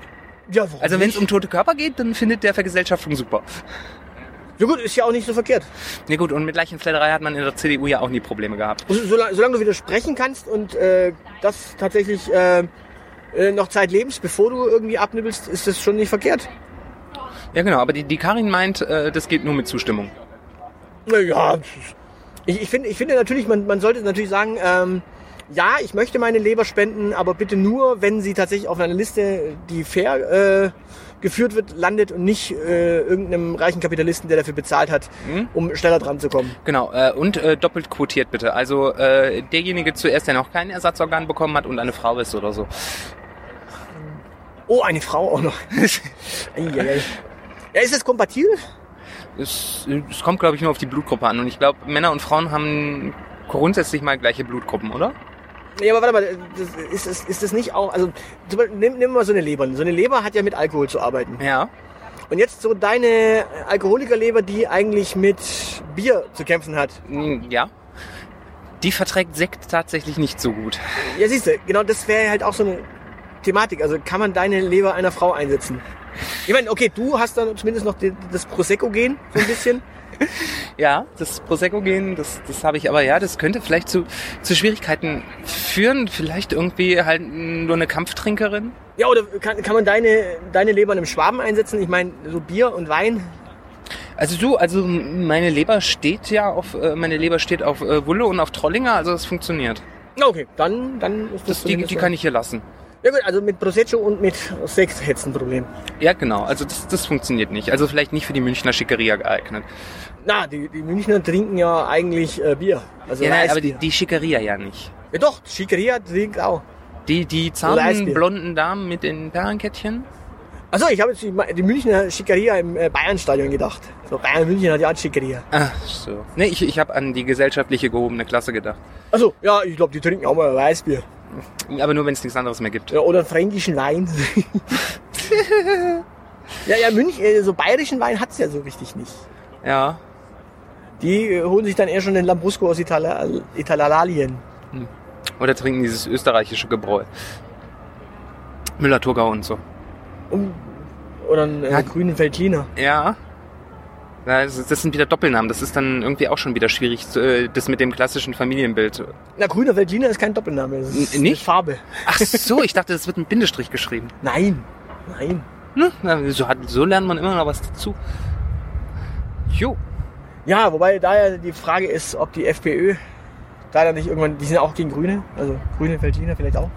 ja, warum Also wenn es um tote Körper geht, dann findet der Vergesellschaftung super. Ja gut, ist ja auch nicht so verkehrt. Nee gut, und mit Leichenfledderei hat man in der CDU ja auch nie Probleme gehabt. So- Solange, solange du widersprechen kannst und äh, das tatsächlich äh, äh, noch Zeit lebst, bevor du irgendwie abnibbelst, ist das schon nicht verkehrt. Ja genau, aber die, die Karin meint, äh, das geht nur mit Zustimmung. Naja, ich, ich, finde, ich finde natürlich, man, man sollte natürlich sagen, ähm, ja, ich möchte meine Leber spenden, aber bitte nur, wenn sie tatsächlich auf einer Liste, die fair äh, geführt wird, landet und nicht äh, irgendeinem reichen Kapitalisten, der dafür bezahlt hat, um schneller dran zu kommen. Genau, äh, und äh, doppelt quotiert bitte. Also äh, derjenige zuerst, der noch kein Ersatzorgan bekommen hat und eine Frau ist oder so. Oh, eine Frau auch noch. <laughs> Ja, ist das kompatibel? Es, es kommt, glaube ich, nur auf die Blutgruppe an. Und ich glaube, Männer und Frauen haben grundsätzlich mal gleiche Blutgruppen, oder? Ja, aber warte mal, das, ist, ist, ist das nicht auch, also nimm, nimm mal so eine Leber. So eine Leber hat ja mit Alkohol zu arbeiten. Ja. Und jetzt so deine Alkoholikerleber, die eigentlich mit Bier zu kämpfen hat. Mm, Ja. Die verträgt Sekt tatsächlich nicht so gut. Ja, siehst du, genau das wäre halt auch so eine Thematik. Also kann man deine Leber einer Frau einsetzen? Ich meine, okay, du hast dann zumindest noch das Prosecco-Gen so ein bisschen. <laughs> <laughs> Ja, das Prosecco-Gen, das, das habe ich aber, ja, das könnte vielleicht zu, zu Schwierigkeiten führen. Vielleicht irgendwie halt nur eine Kampftrinkerin. Ja, oder kann, kann man deine, deine Leber in einem Schwaben einsetzen? Ich meine, so Bier und Wein. Also du, also meine Leber steht ja auf, äh, meine Leber steht auf äh, Wulle und auf Trollinger, also das funktioniert. Okay, dann, dann ist das Das, die, die kann ich hier lassen. Ja gut, also mit Prosecco und mit Sekt hättest du ein Problem. Ja, genau. Also das, das funktioniert nicht. Also vielleicht nicht für die Münchner Schickeria geeignet. Na, die, die Münchner trinken ja eigentlich äh, Bier. Also Ja, nein, aber die, die Schickeria ja nicht. Ja doch, Schickeria trinkt auch. Die, die zarten, blonden Damen mit den Perlenkettchen. Achso, ich habe jetzt die, die Münchner Schickeria im äh, Bayernstadion gedacht. So, Bayern München hat ja auch Schickeria. Ach so. Nee, ich, ich habe an die gesellschaftliche gehobene Klasse gedacht. Also ja, ich glaube, die trinken auch mal Weißbier. Aber nur, wenn es nichts anderes mehr gibt. Ja, oder fränkischen Wein. <laughs> ja, ja, München, äh, so bayerischen Wein hat's ja so richtig nicht. Ja. Die äh, holen sich dann eher schon den Lambrusco aus Itala Italalien. Oder trinken dieses österreichische Gebräu. Müller-Thurgau und so. Um, oder einen äh, Ja. grünen Veltliner. Ja. Ja, Das, sind wieder Doppelnamen. Das ist dann irgendwie auch schon wieder schwierig, äh, das mit dem klassischen Familienbild. Na, grüner Veltliner ist kein Doppelname. Das ist N- nicht? eine Farbe. Ach so, ich dachte, das wird mit Bindestrich geschrieben. <laughs> Nein, nein. Ne? So, hat, so lernt man immer noch was dazu. Jo. Ja, wobei da ja die Frage ist, ob die FPÖ da dann nicht irgendwann, die sind ja auch gegen Grüne, also grüne Veltliner vielleicht auch.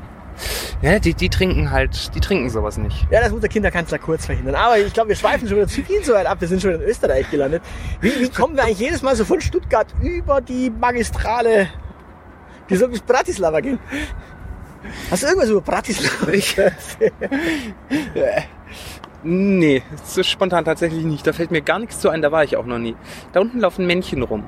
Ja, die, die trinken halt, die trinken sowas nicht. Ja, das muss der Kinderkanzler kurz verhindern. Aber ich glaube, wir schweifen schon wieder zu viel zu weit ab. Wir sind schon in Österreich gelandet. Wie, wie kommen wir eigentlich jedes Mal so von Stuttgart über die Magistrale, die soll bis Bratislava gehen? Hast du irgendwas über Bratislava? <laughs> Nee, so spontan tatsächlich nicht. Da fällt mir gar nichts zu ein, da war ich auch noch nie. Da unten laufen Männchen rum.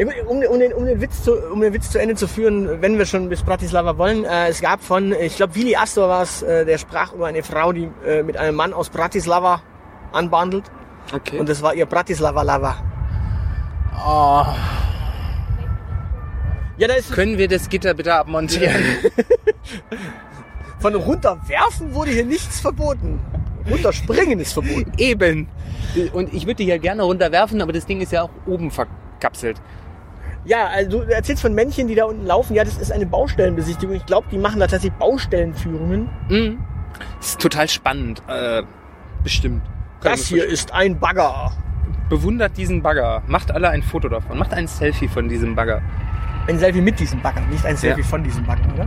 Um, um, den, um, den Witz zu, um den Witz zu Ende zu führen, wenn wir schon bis Bratislava wollen, äh, es gab von, ich glaube, Willi Astor war es, äh, der sprach über eine Frau, die äh, mit einem Mann aus Bratislava anbandelt. Okay. Und das war ihr Bratislava-Lava. oh, Ja, da ist können wir das Gitter bitte abmontieren? <laughs> von runterwerfen wurde hier nichts verboten. Runterspringen ist verboten. Eben. Und ich würde die ja gerne runterwerfen, aber das Ding ist ja auch oben verkapselt. Ja, also du erzählst von Männchen, die da unten laufen. Ja, das ist eine Baustellenbesichtigung. Ich glaube, die machen da tatsächlich Baustellenführungen. Mhm. Das ist total spannend. Äh, bestimmt. Kann Das hier ist ein Bagger. Bewundert diesen Bagger. Macht alle ein Foto davon. Macht ein Selfie von diesem Bagger. Ein Selfie mit diesem Bagger, nicht ein Selfie Ja. von diesem Bagger, oder?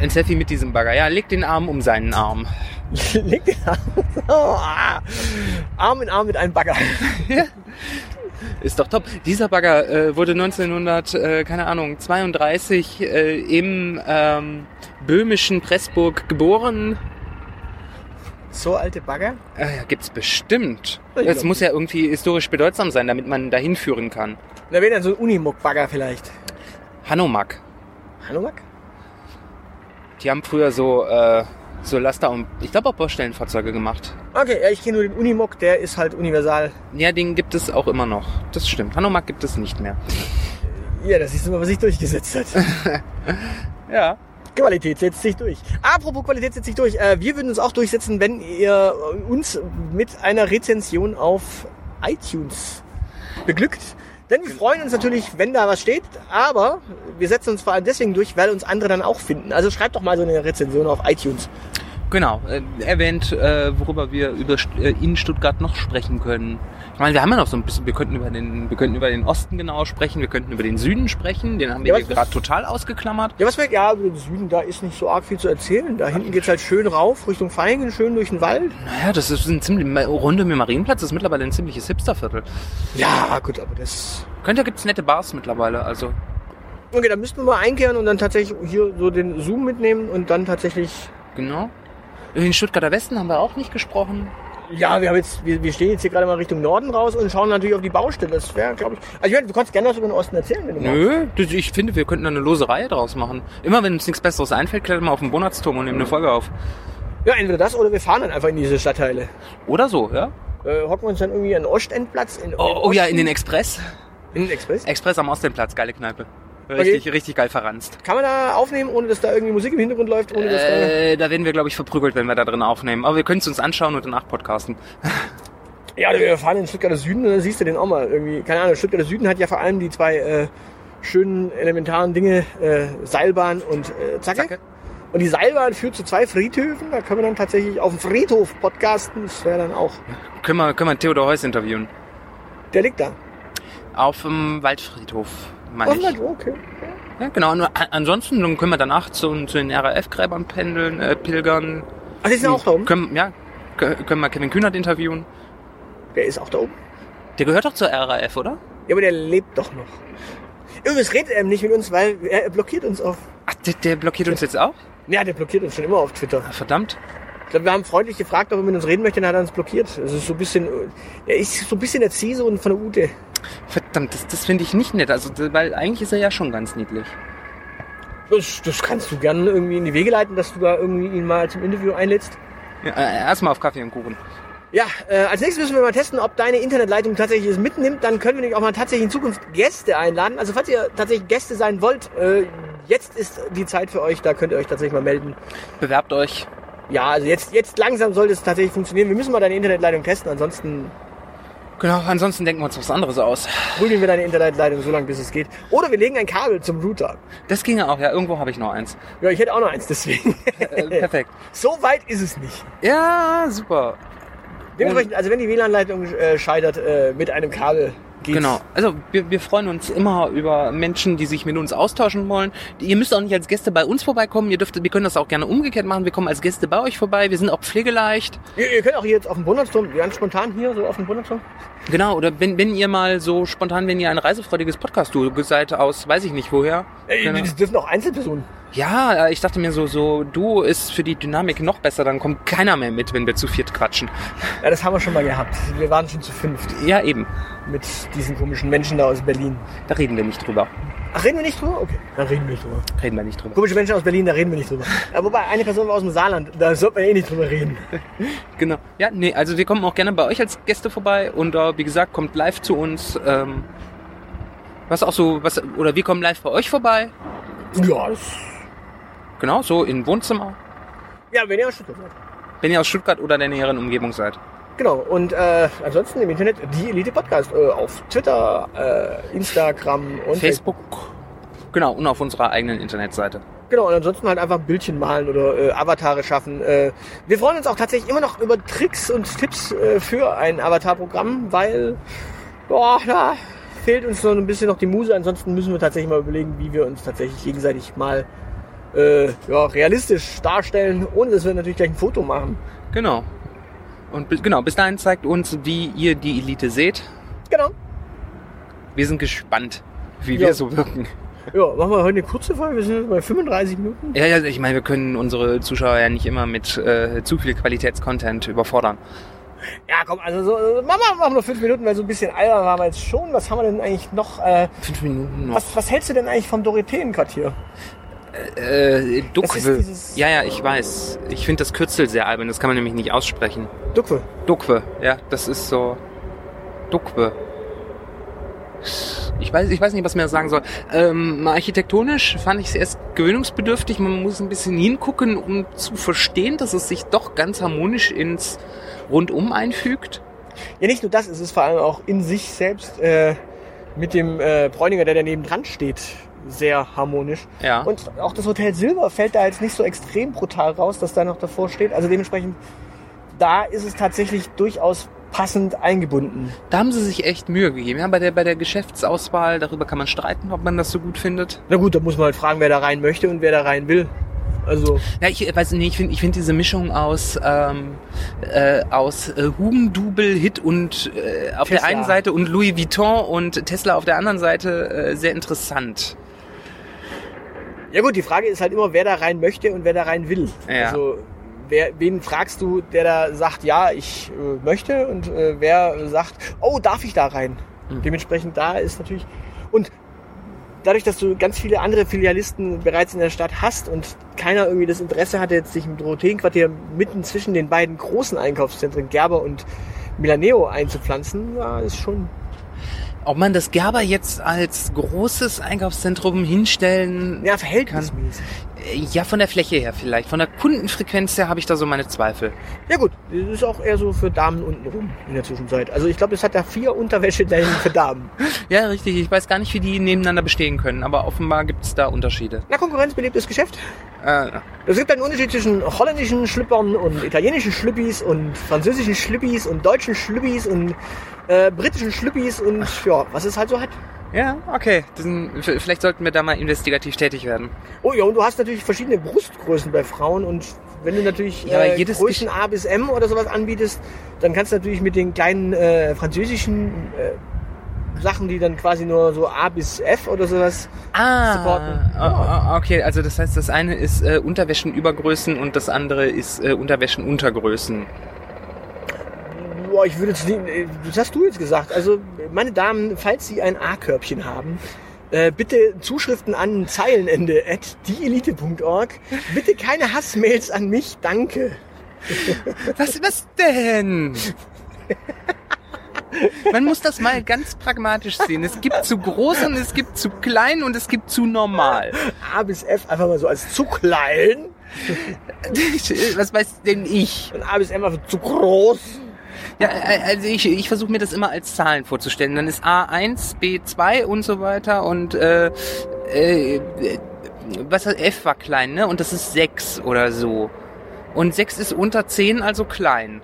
Ein Selfie mit diesem Bagger. Ja, legt den Arm um seinen Arm. <laughs> Leg den Arm. Oh, ah. <laughs> Arm in Arm mit einem Bagger. <laughs> Ist doch top. Dieser Bagger äh, wurde 1900, äh, keine Ahnung, 32 äh, im ähm, böhmischen Pressburg geboren. So alte Bagger? Äh, ja, gibt's bestimmt. Glaub muss ja irgendwie historisch bedeutsam sein, damit man dahin führen kann. Da wäre dann so ein Unimog-Bagger vielleicht. Hanomag. Hanomag? Die haben früher so, äh, so Laster und ich glaube auch Baustellenfahrzeuge gemacht. Okay, ja, ich kenne nur den Unimog, der ist halt universal. Ja, den gibt es auch immer noch. Das stimmt. Hanomag gibt es nicht mehr. Ja, das du mal, was sich durchgesetzt hat. <laughs> Ja. Qualität setzt sich durch. Apropos Qualität setzt sich durch. Äh, wir würden uns auch durchsetzen, wenn ihr uns mit einer Rezension auf iTunes beglückt. Denn wir freuen uns natürlich, wenn da was steht, aber wir setzen uns vor allem deswegen durch, weil uns andere dann auch finden. Also schreibt doch mal so eine Rezension auf iTunes. Genau. Äh, erwähnt, äh, worüber wir über äh, in Stuttgart noch sprechen können. Ich meine, wir haben ja noch so ein bisschen, wir könnten über den, wir könnten über den Osten genau sprechen, wir könnten über den Süden sprechen, den haben wir Ja, was- gerade total ausgeklammert. Ja, was wir, ja, über den Süden, da ist nicht so arg viel zu erzählen. Da hinten geht's halt schön rauf, Richtung Feingen, schön durch den Wald. Naja, das ist ein ziemlich, Runde mit Marienplatz ist mittlerweile ein ziemliches Hipsterviertel. Ja, gut, aber das... Könnte gibt's nette Bars mittlerweile, also. Okay, dann müssten wir mal einkehren und dann tatsächlich hier so den Zoom mitnehmen und dann tatsächlich Genau. Über den Stuttgarter Westen haben wir auch nicht gesprochen. Ja, wir haben jetzt, wir, wir stehen jetzt hier gerade mal Richtung Norden raus und schauen natürlich auf die Baustelle. Das wäre, glaube ich. Also ich meine, du kannst gerne was über den Osten erzählen, wenn du. Nö, das- ich finde, wir könnten da eine lose Reihe draus machen. Immer wenn uns nichts Besseres einfällt, klettern wir auf den Bonatzturm und nehmen eine Folge auf. Ja, entweder das oder wir fahren dann einfach in diese Stadtteile. Oder so, ja? Äh, hocken wir uns dann irgendwie an den Ostendplatz. In, Oh, oh ja, in den Express. in den Express. Express am Ostendplatz, geile Kneipe. Richtig, richtig geil verranzt. Kann man da aufnehmen, ohne dass da irgendwie Musik im Hintergrund läuft? Ohne dass da Äh, da werden wir, glaube ich, verprügelt, wenn wir da drin aufnehmen. Aber wir können es uns anschauen und danach podcasten. <laughs> ja, wir fahren in den Stuttgarter Süden und dann siehst du den auch mal irgendwie. Keine Ahnung, Stuttgarter Süden hat ja vor allem die zwei äh, schönen elementaren Dinge, äh, Seilbahn und äh, Zacke. Zacke. Und die Seilbahn führt zu zwei Friedhöfen. Da können wir dann tatsächlich auf dem Friedhof podcasten. Das wäre dann auch. Können wir, können wir Theodor Heuss interviewen. Der liegt da. Auf dem Waldfriedhof, meine Oh, ich. okay. Ja, genau. Und ansonsten können wir danach zu, zu den RAF-Gräbern pendeln, äh, pilgern. Ach, die sind auch da oben? Können, ja, kö- können wir Kevin Kühnert interviewen. Der ist auch da oben. Der gehört doch zur RAF, oder? Ja, aber der lebt doch noch. Übrigens redet er nicht mit uns, weil er blockiert uns auf. Ach, der, der blockiert uns jetzt auch? Ja, der blockiert uns schon immer auf Twitter. Ah, Verdammt. Ich glaube, wir haben freundlich gefragt, ob er mit uns reden möchte, dann hat er uns blockiert. Ist so ein bisschen. Er ist so ein bisschen der Ziehsohn von der Ute. Verdammt, das, das finde ich nicht nett. Also, weil eigentlich ist er ja schon ganz niedlich. Das, das kannst du gerne irgendwie in die Wege leiten, dass du da irgendwie ihn mal zum Interview einlädst. Ja, äh, erstmal auf Kaffee und Kuchen. Ja, äh, als nächstes müssen wir mal testen, ob deine Internetleitung tatsächlich es mitnimmt. Dann können wir nämlich auch mal tatsächlich in Zukunft Gäste einladen. Also falls ihr tatsächlich Gäste sein wollt, äh, jetzt ist die Zeit für euch. Da könnt ihr euch tatsächlich mal melden. Bewerbt euch. Ja, also jetzt, jetzt langsam sollte es tatsächlich funktionieren. Wir müssen mal deine Internetleitung testen, ansonsten Genau, ansonsten denken wir uns was anderes aus. prügeln wir deine Internetleitung so lange, bis es geht. Oder wir legen ein Kabel zum Router. Das ginge auch, ja. Irgendwo habe ich noch eins. Ja, ich hätte auch noch eins, deswegen. Äh, perfekt. <laughs> so weit ist es nicht. Ja, super. Dementsprechend, also wenn die WLAN-Leitung äh, scheitert, äh, mit einem Kabel geht's. Genau. Also wir, wir freuen uns immer über Menschen, die sich mit uns austauschen wollen. Ihr müsst auch nicht als Gäste bei uns vorbeikommen. Ihr dürft, wir können das auch gerne umgekehrt machen. Wir kommen als Gäste bei euch vorbei. Wir sind auch pflegeleicht. Ihr, ihr könnt auch hier jetzt auf dem Bundesturm, ganz spontan hier, so auf dem Bundesturm. Genau. Oder wenn, wenn ihr mal so spontan, wenn ihr ein reisefreudiges Podcast-Duo seid aus, weiß ich nicht woher. Ey, Genau. Das dürfen auch Einzelpersonen. Ja, äh, ich dachte mir so, so Duo ist für die Dynamik noch besser. Dann kommt keiner mehr mit, wenn wir zu viert quatschen. Ja, das haben wir schon mal gehabt. Wir waren schon zu fünft Ja, eben. mit diesen komischen Menschen da aus Berlin. Da reden wir nicht drüber. Ach, reden wir nicht drüber? Okay, dann reden wir nicht drüber. Reden wir nicht drüber. Komische Menschen aus Berlin, da reden wir nicht drüber. Ja, wobei, eine Person war aus dem Saarland, da sollte man eh nicht drüber reden. <laughs> Genau. Ja, nee, also wir kommen auch gerne bei euch als Gäste vorbei und äh, wie gesagt, kommt live zu uns. Ähm, was auch so, was oder wir kommen live bei euch vorbei. Ja, das, Genau, so im Wohnzimmer. ja wenn ihr aus Stuttgart seid. Wenn ihr aus Stuttgart oder der näheren Umgebung seid. Genau, und äh, ansonsten im Internet die Elite Podcast äh, auf Twitter, äh, Instagram und Facebook. Genau, und auf unserer eigenen Internetseite. Genau, und ansonsten halt einfach Bildchen malen oder äh, Avatare schaffen. Äh, wir freuen uns auch tatsächlich immer noch über Tricks und Tipps äh, für ein Avatar-Programm, weil boah, da fehlt uns so ein bisschen noch die Muse. Ansonsten müssen wir tatsächlich mal überlegen, wie wir uns tatsächlich gegenseitig mal äh, ja, realistisch darstellen, ohne dass wir natürlich gleich ein Foto machen. Genau. Und genau, bis dahin zeigt uns, wie ihr die Elite seht. Genau. Wir sind gespannt, wie Ja. wir so wirken. Ja, machen wir heute eine kurze Folge. Wir sind jetzt bei 35 Minuten. Ja, ja, ich meine, wir können unsere Zuschauer ja nicht immer mit äh, zu viel Qualitätscontent überfordern. Ja, komm, also so, äh, machen wir wir noch fünf Minuten, weil so ein bisschen albern waren wir jetzt schon. Was haben wir denn eigentlich noch? Äh, Fünf Minuten noch. was, was hältst du denn eigentlich vom Dorotheenquartier? Äh, Das Duckwe. Ja, ja, ich weiß. Ich finde das Kürzel sehr albern, das kann man nämlich nicht aussprechen. Duckwe. Duckwe, ja, das ist so. Duckwe. Ich weiß, ich weiß nicht, was man da sagen soll. Ähm, architektonisch fand ich es erst gewöhnungsbedürftig. Man muss ein bisschen hingucken, um zu verstehen, dass es sich doch ganz harmonisch ins Rundum einfügt. Ja, nicht nur das, es ist vor allem auch in sich selbst äh, mit dem äh, Bräuninger, der daneben dran steht, sehr harmonisch. Ja. Und auch das Hotel Silber fällt da jetzt nicht so extrem brutal raus, dass da noch davor steht. Also dementsprechend, da ist es tatsächlich durchaus passend eingebunden. Da haben sie sich echt Mühe gegeben. Ja, bei der, bei der Geschäftsauswahl, darüber kann man streiten, ob man das so gut findet. Na gut, da muss man halt fragen, wer da rein möchte und wer da rein will. Also, Ja, ich weiß nicht, ich finde ich find diese Mischung aus, ähm, äh, aus äh, Hugendubel, Hit und äh, auf Tesla. der einen Seite und Louis Vuitton und Tesla auf der anderen Seite äh, sehr interessant. Ja gut, die Frage ist halt immer, wer da rein möchte und wer da rein will. Ja. Also, wer, wen fragst du, der da sagt, ja, ich äh, möchte und äh, wer sagt, oh, darf ich da rein? Mhm. Dementsprechend da ist natürlich und dadurch, dass du ganz viele andere Filialisten bereits in der Stadt hast und keiner irgendwie das Interesse hatte, jetzt sich im Dorotheenquartier mitten zwischen den beiden großen Einkaufszentren Gerber und Milaneo einzupflanzen, ja, ist schon Ob man das Gerber jetzt als großes Einkaufszentrum hinstellen, ja, verhältnismäßig. äh, ja, von der Fläche her vielleicht. Von der Kundenfrequenz her habe ich da so meine Zweifel. Ja gut, das ist auch eher so für Damen unten rum in der Zwischenzeit. Also ich glaube, es hat da vier Unterwäschedellen für Damen. <laughs> Ja, richtig. Ich weiß gar nicht, wie die nebeneinander bestehen können, aber offenbar gibt es da Unterschiede. Na, konkurrenzbelebtes Geschäft. Äh, Es gibt einen Unterschied zwischen holländischen Schlüppern und italienischen Schlüppis und französischen Schlüppis und deutschen Schlüppis und äh, britischen Schlüppis und ja, was es halt so hat. ja, okay. V- vielleicht sollten wir da mal investigativ tätig werden. Oh ja, und du hast natürlich verschiedene Brustgrößen bei Frauen und wenn du natürlich Ja, äh, jedes Größen A bis M oder sowas anbietest, dann kannst du natürlich mit den kleinen äh, französischen äh, Sachen, die dann quasi nur so A bis F oder sowas Ah, supporten. ah, okay, also das heißt, das eine ist äh, Unterwäschenübergrößen und das andere ist äh, Unterwäschenuntergrößen. Boah, ich würde jetzt nicht, äh, das hast du jetzt gesagt. Also, meine Damen, falls Sie ein A-Körbchen haben, äh, bitte Zuschriften an Zeilenende at dieelite.org. Bitte keine Hassmails an mich, danke. Was, was denn? <laughs> Man muss das mal ganz pragmatisch sehen. Es gibt zu groß und es gibt zu klein und es gibt zu normal. A bis F einfach mal so als zu klein <laughs> Was weiß denn ich? und A bis M einfach zu groß. Ja, äh, also ich, ich versuche mir das immer als Zahlen vorzustellen. Dann ist A1, B2 und so weiter und äh, äh, was F war klein, ne? Und das ist 6 oder so. Und 6 ist unter 10, also klein.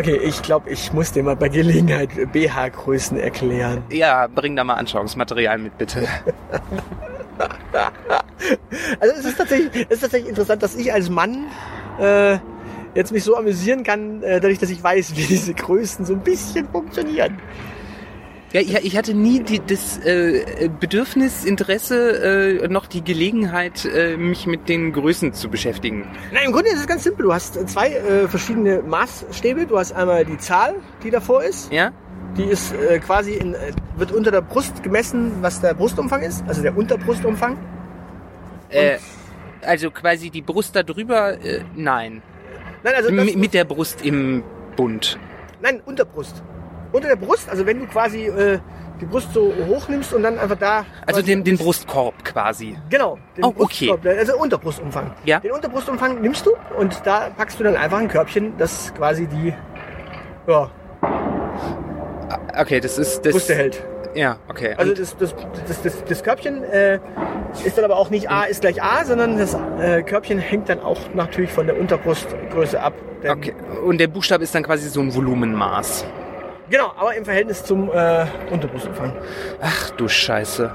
Okay, ich glaube, ich muss dir mal bei Gelegenheit BH-Größen erklären. Ja, bring da mal Anschauungsmaterial mit, bitte. <laughs> Also es ist tatsächlich, es ist tatsächlich interessant, dass ich als Mann äh, jetzt mich so amüsieren kann, äh, dadurch, dass ich weiß, wie diese Größen so ein bisschen funktionieren. Ja, ich, ich hatte nie die, das äh, Bedürfnis, Interesse, äh, noch die Gelegenheit, äh, mich mit den Größen zu beschäftigen. Nein, im Grunde ist es ganz simpel. Du hast zwei äh, verschiedene Maßstäbe. Du hast einmal die Zahl, die davor ist. Ja? Die ist äh, quasi in, äh, wird unter der Brust gemessen, was der Brustumfang ist, also der Unterbrustumfang. Äh, also quasi die Brust da drüber, äh, nein. Nein, also mit der Brust im Bund. nein, Unterbrust. Unter der Brust, also wenn du quasi äh, die Brust so hoch nimmst und dann einfach da. Also den, den Brustkorb quasi. Genau, den Oh, okay. Brustkorb, also Unterbrustumfang. Ja. Den Unterbrustumfang nimmst du und da packst du dann einfach ein Körbchen, das quasi die ja, Okay, das ist das. Brüste hält. Ja, okay. Also das, das, das, das, das Körbchen äh, ist dann aber auch nicht A ist gleich A, sondern das äh, Körbchen hängt dann auch natürlich von der Unterbrustgröße ab. Okay. Und der Buchstabe ist dann quasi so ein Volumenmaß. Genau, aber im Verhältnis zum äh, Unterbrustumfang. Ach du Scheiße.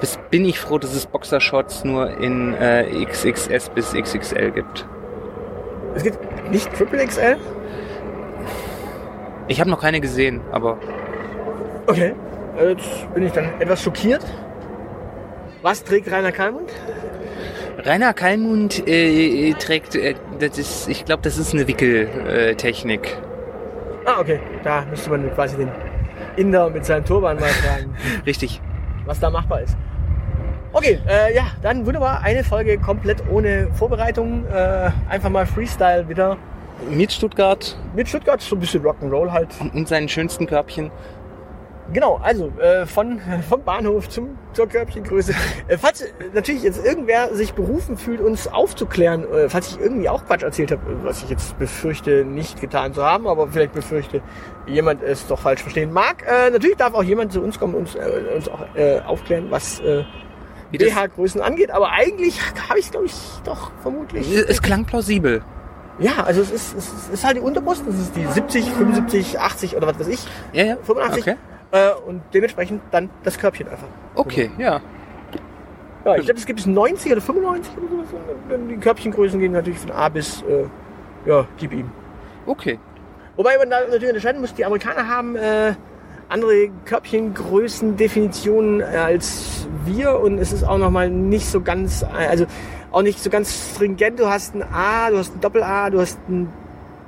Bis bin ich froh, dass es Boxershorts nur in äh, XXS bis XXL gibt. Es gibt nicht Triple XL. Ich habe noch keine gesehen, aber Okay. äh, jetzt bin ich dann etwas schockiert. Was trägt Rainer Kalmund? Rainer Kallmund äh, trägt, äh, das ist, ich glaube, das ist eine Wickeltechnik. Ah, okay. Da müsste man quasi den Inder mit seinem Turban mal fragen, <laughs> Richtig. was da machbar ist. Okay, äh, ja, dann wunderbar. Eine Folge komplett ohne Vorbereitung. Äh, einfach mal Freestyle wieder. Mit Stuttgart Mit Stuttgart, so ein bisschen Rock'n'Roll halt. und seinen schönsten Körbchen. Genau, also äh, von, <laughs> vom Bahnhof zum, zur Körbchengröße. Äh, falls natürlich jetzt irgendwer sich berufen fühlt, uns aufzuklären, äh, falls ich irgendwie auch Quatsch erzählt habe, was ich jetzt befürchte, nicht getan zu haben, aber vielleicht befürchte, jemand es doch falsch verstehen mag. Äh, natürlich darf auch jemand zu uns kommen und uns, äh, uns auch äh, aufklären, was äh, BH-Größen angeht. Aber eigentlich habe ich es, glaube ich, doch vermutlich. Es klang plausibel. Ja, also es ist, es ist- es halt die Unterbrust, das ist die 70, 75, 80 oder was weiß ich, Ja, ja. 85. Okay. Äh, und dementsprechend dann das Körbchen einfach. Okay, ja. Ja, ich glaube, es gibt es 90 oder 95 oder sowas. Und Die Körbchengrößen gehen natürlich von A bis, äh, ja, gib ihm. Okay. Wobei man da natürlich unterscheiden muss, die Amerikaner haben äh, andere Körbchengrößendefinitionen als wir und es ist auch nochmal nicht so ganz, äh, also auch nicht so ganz stringent. Du hast ein A, du hast ein Doppel-A, du hast ein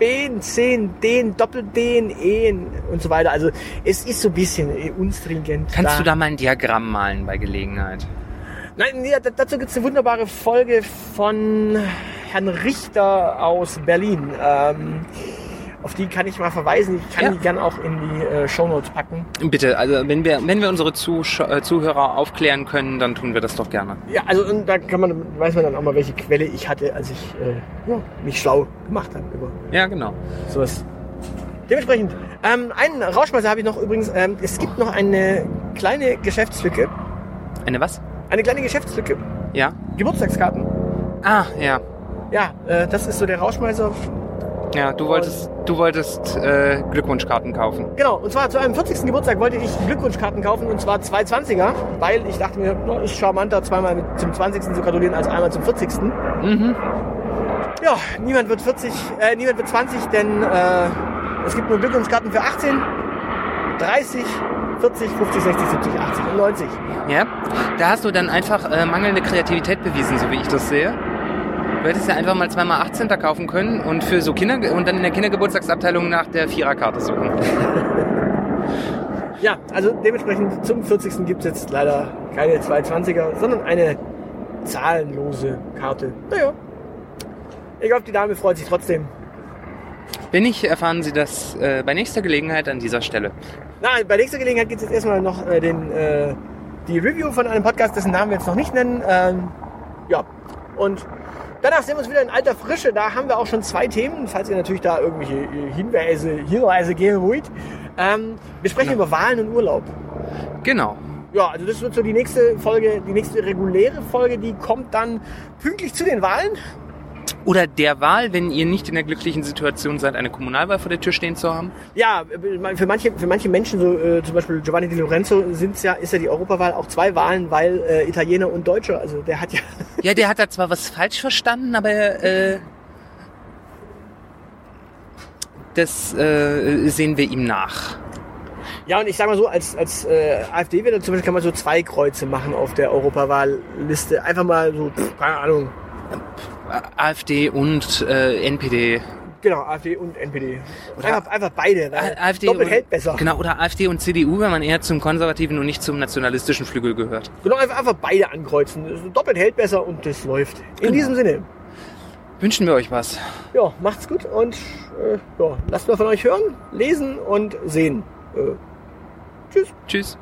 B, ein C, ein D, ein Doppel-D, ein E ein- und so weiter. Also es ist so ein bisschen äh, unstringent. Kannst du da mal ein Diagramm malen bei Gelegenheit? Nein, d- dazu gibt es eine wunderbare Folge von Herrn Richter aus Berlin. Ähm, auf die kann ich mal verweisen. Ich kann Ja. die gern auch in die äh, Shownotes packen. Bitte, also wenn wir, wenn wir unsere Zusch äh, Zuhörer aufklären können, dann tun wir das doch gerne. Ja, also und da kann man, weiß man dann auch mal, welche Quelle ich hatte, als ich äh, ja, mich schlau gemacht habe über Ja, genau. sowas. Dementsprechend, ähm, einen Rauschmeißer habe ich noch übrigens. Ähm, es gibt noch eine kleine Geschäftslücke. Eine was? Eine kleine Geschäftslücke. Ja? Geburtstagskarten. Ah, ja. Ja, äh, das ist so der Rauschmeißer Ja, du wolltest, du wolltest äh, Glückwunschkarten kaufen. Genau, und zwar zu einem 40. Geburtstag wollte ich Glückwunschkarten kaufen und zwar zwei 20er, weil ich dachte mir, no, ist charmanter, zweimal mit zum 20. zu gratulieren als einmal zum 40. Mhm. Ja, niemand wird 40, äh, niemand wird 20, denn äh, es gibt nur Glückwunschkarten für 18, 30, 40, 50, 60, 70, 80 und 90. Ja, da hast du dann einfach äh, mangelnde Kreativität bewiesen, so wie ich das sehe. Du hättest ja einfach mal zweimal 18 kaufen können und für so Kinder und dann in der Kindergeburtstagsabteilung nach der Viererkarte suchen. <laughs> Ja, also dementsprechend zum 40. gibt es jetzt leider keine 220er, sondern eine zahlenlose Karte. Naja, ich glaube, die Dame freut sich trotzdem. Wenn nicht, erfahren Sie das äh, bei nächster Gelegenheit an dieser Stelle. Na, bei nächster Gelegenheit gibt es jetzt erstmal noch äh, den, äh, die Review von einem Podcast, dessen Namen wir jetzt noch nicht nennen. Ähm, ja, und danach sehen wir uns wieder in alter Frische. Da haben wir auch schon zwei Themen, falls ihr natürlich da irgendwelche äh, Hinweise, Hinweise geben wollt. Ähm, wir sprechen über Wahlen und Urlaub. Genau. Ja, also das wird so die nächste Folge, die nächste reguläre Folge, die kommt dann pünktlich zu den Wahlen. Oder der Wahl, wenn ihr nicht in der glücklichen Situation seid, eine Kommunalwahl vor der Tür stehen zu haben. Ja, für manche, für manche Menschen, so äh, zum Beispiel Giovanni Di Lorenzo, sind's ja, ist ja die Europawahl auch zwei Wahlen, weil äh, Italiener und Deutscher, also der hat ja <laughs> Ja, der hat da zwar was falsch verstanden, aber äh, das äh, sehen wir ihm nach. Ja, und ich sag mal so, als, als äh, AfD-Wähler zum Beispiel kann man so zwei Kreuze machen auf der Europawahlliste. Einfach mal so, pff, keine Ahnung. AfD und äh, NPD. Genau, AfD und NPD. Oder- Einfach, einfach beide. weil AfD doppelt und, hält besser. Genau, oder AfD und CDU, wenn man eher zum konservativen und nicht zum nationalistischen Flügel gehört. Genau, einfach, einfach beide ankreuzen. Ist Doppelt hält besser und das läuft. In Genau. diesem Sinne. Wünschen wir euch was. Ja, macht's gut und äh, ja, lasst mal von euch hören, lesen und sehen. Äh, tschüss. Tschüss.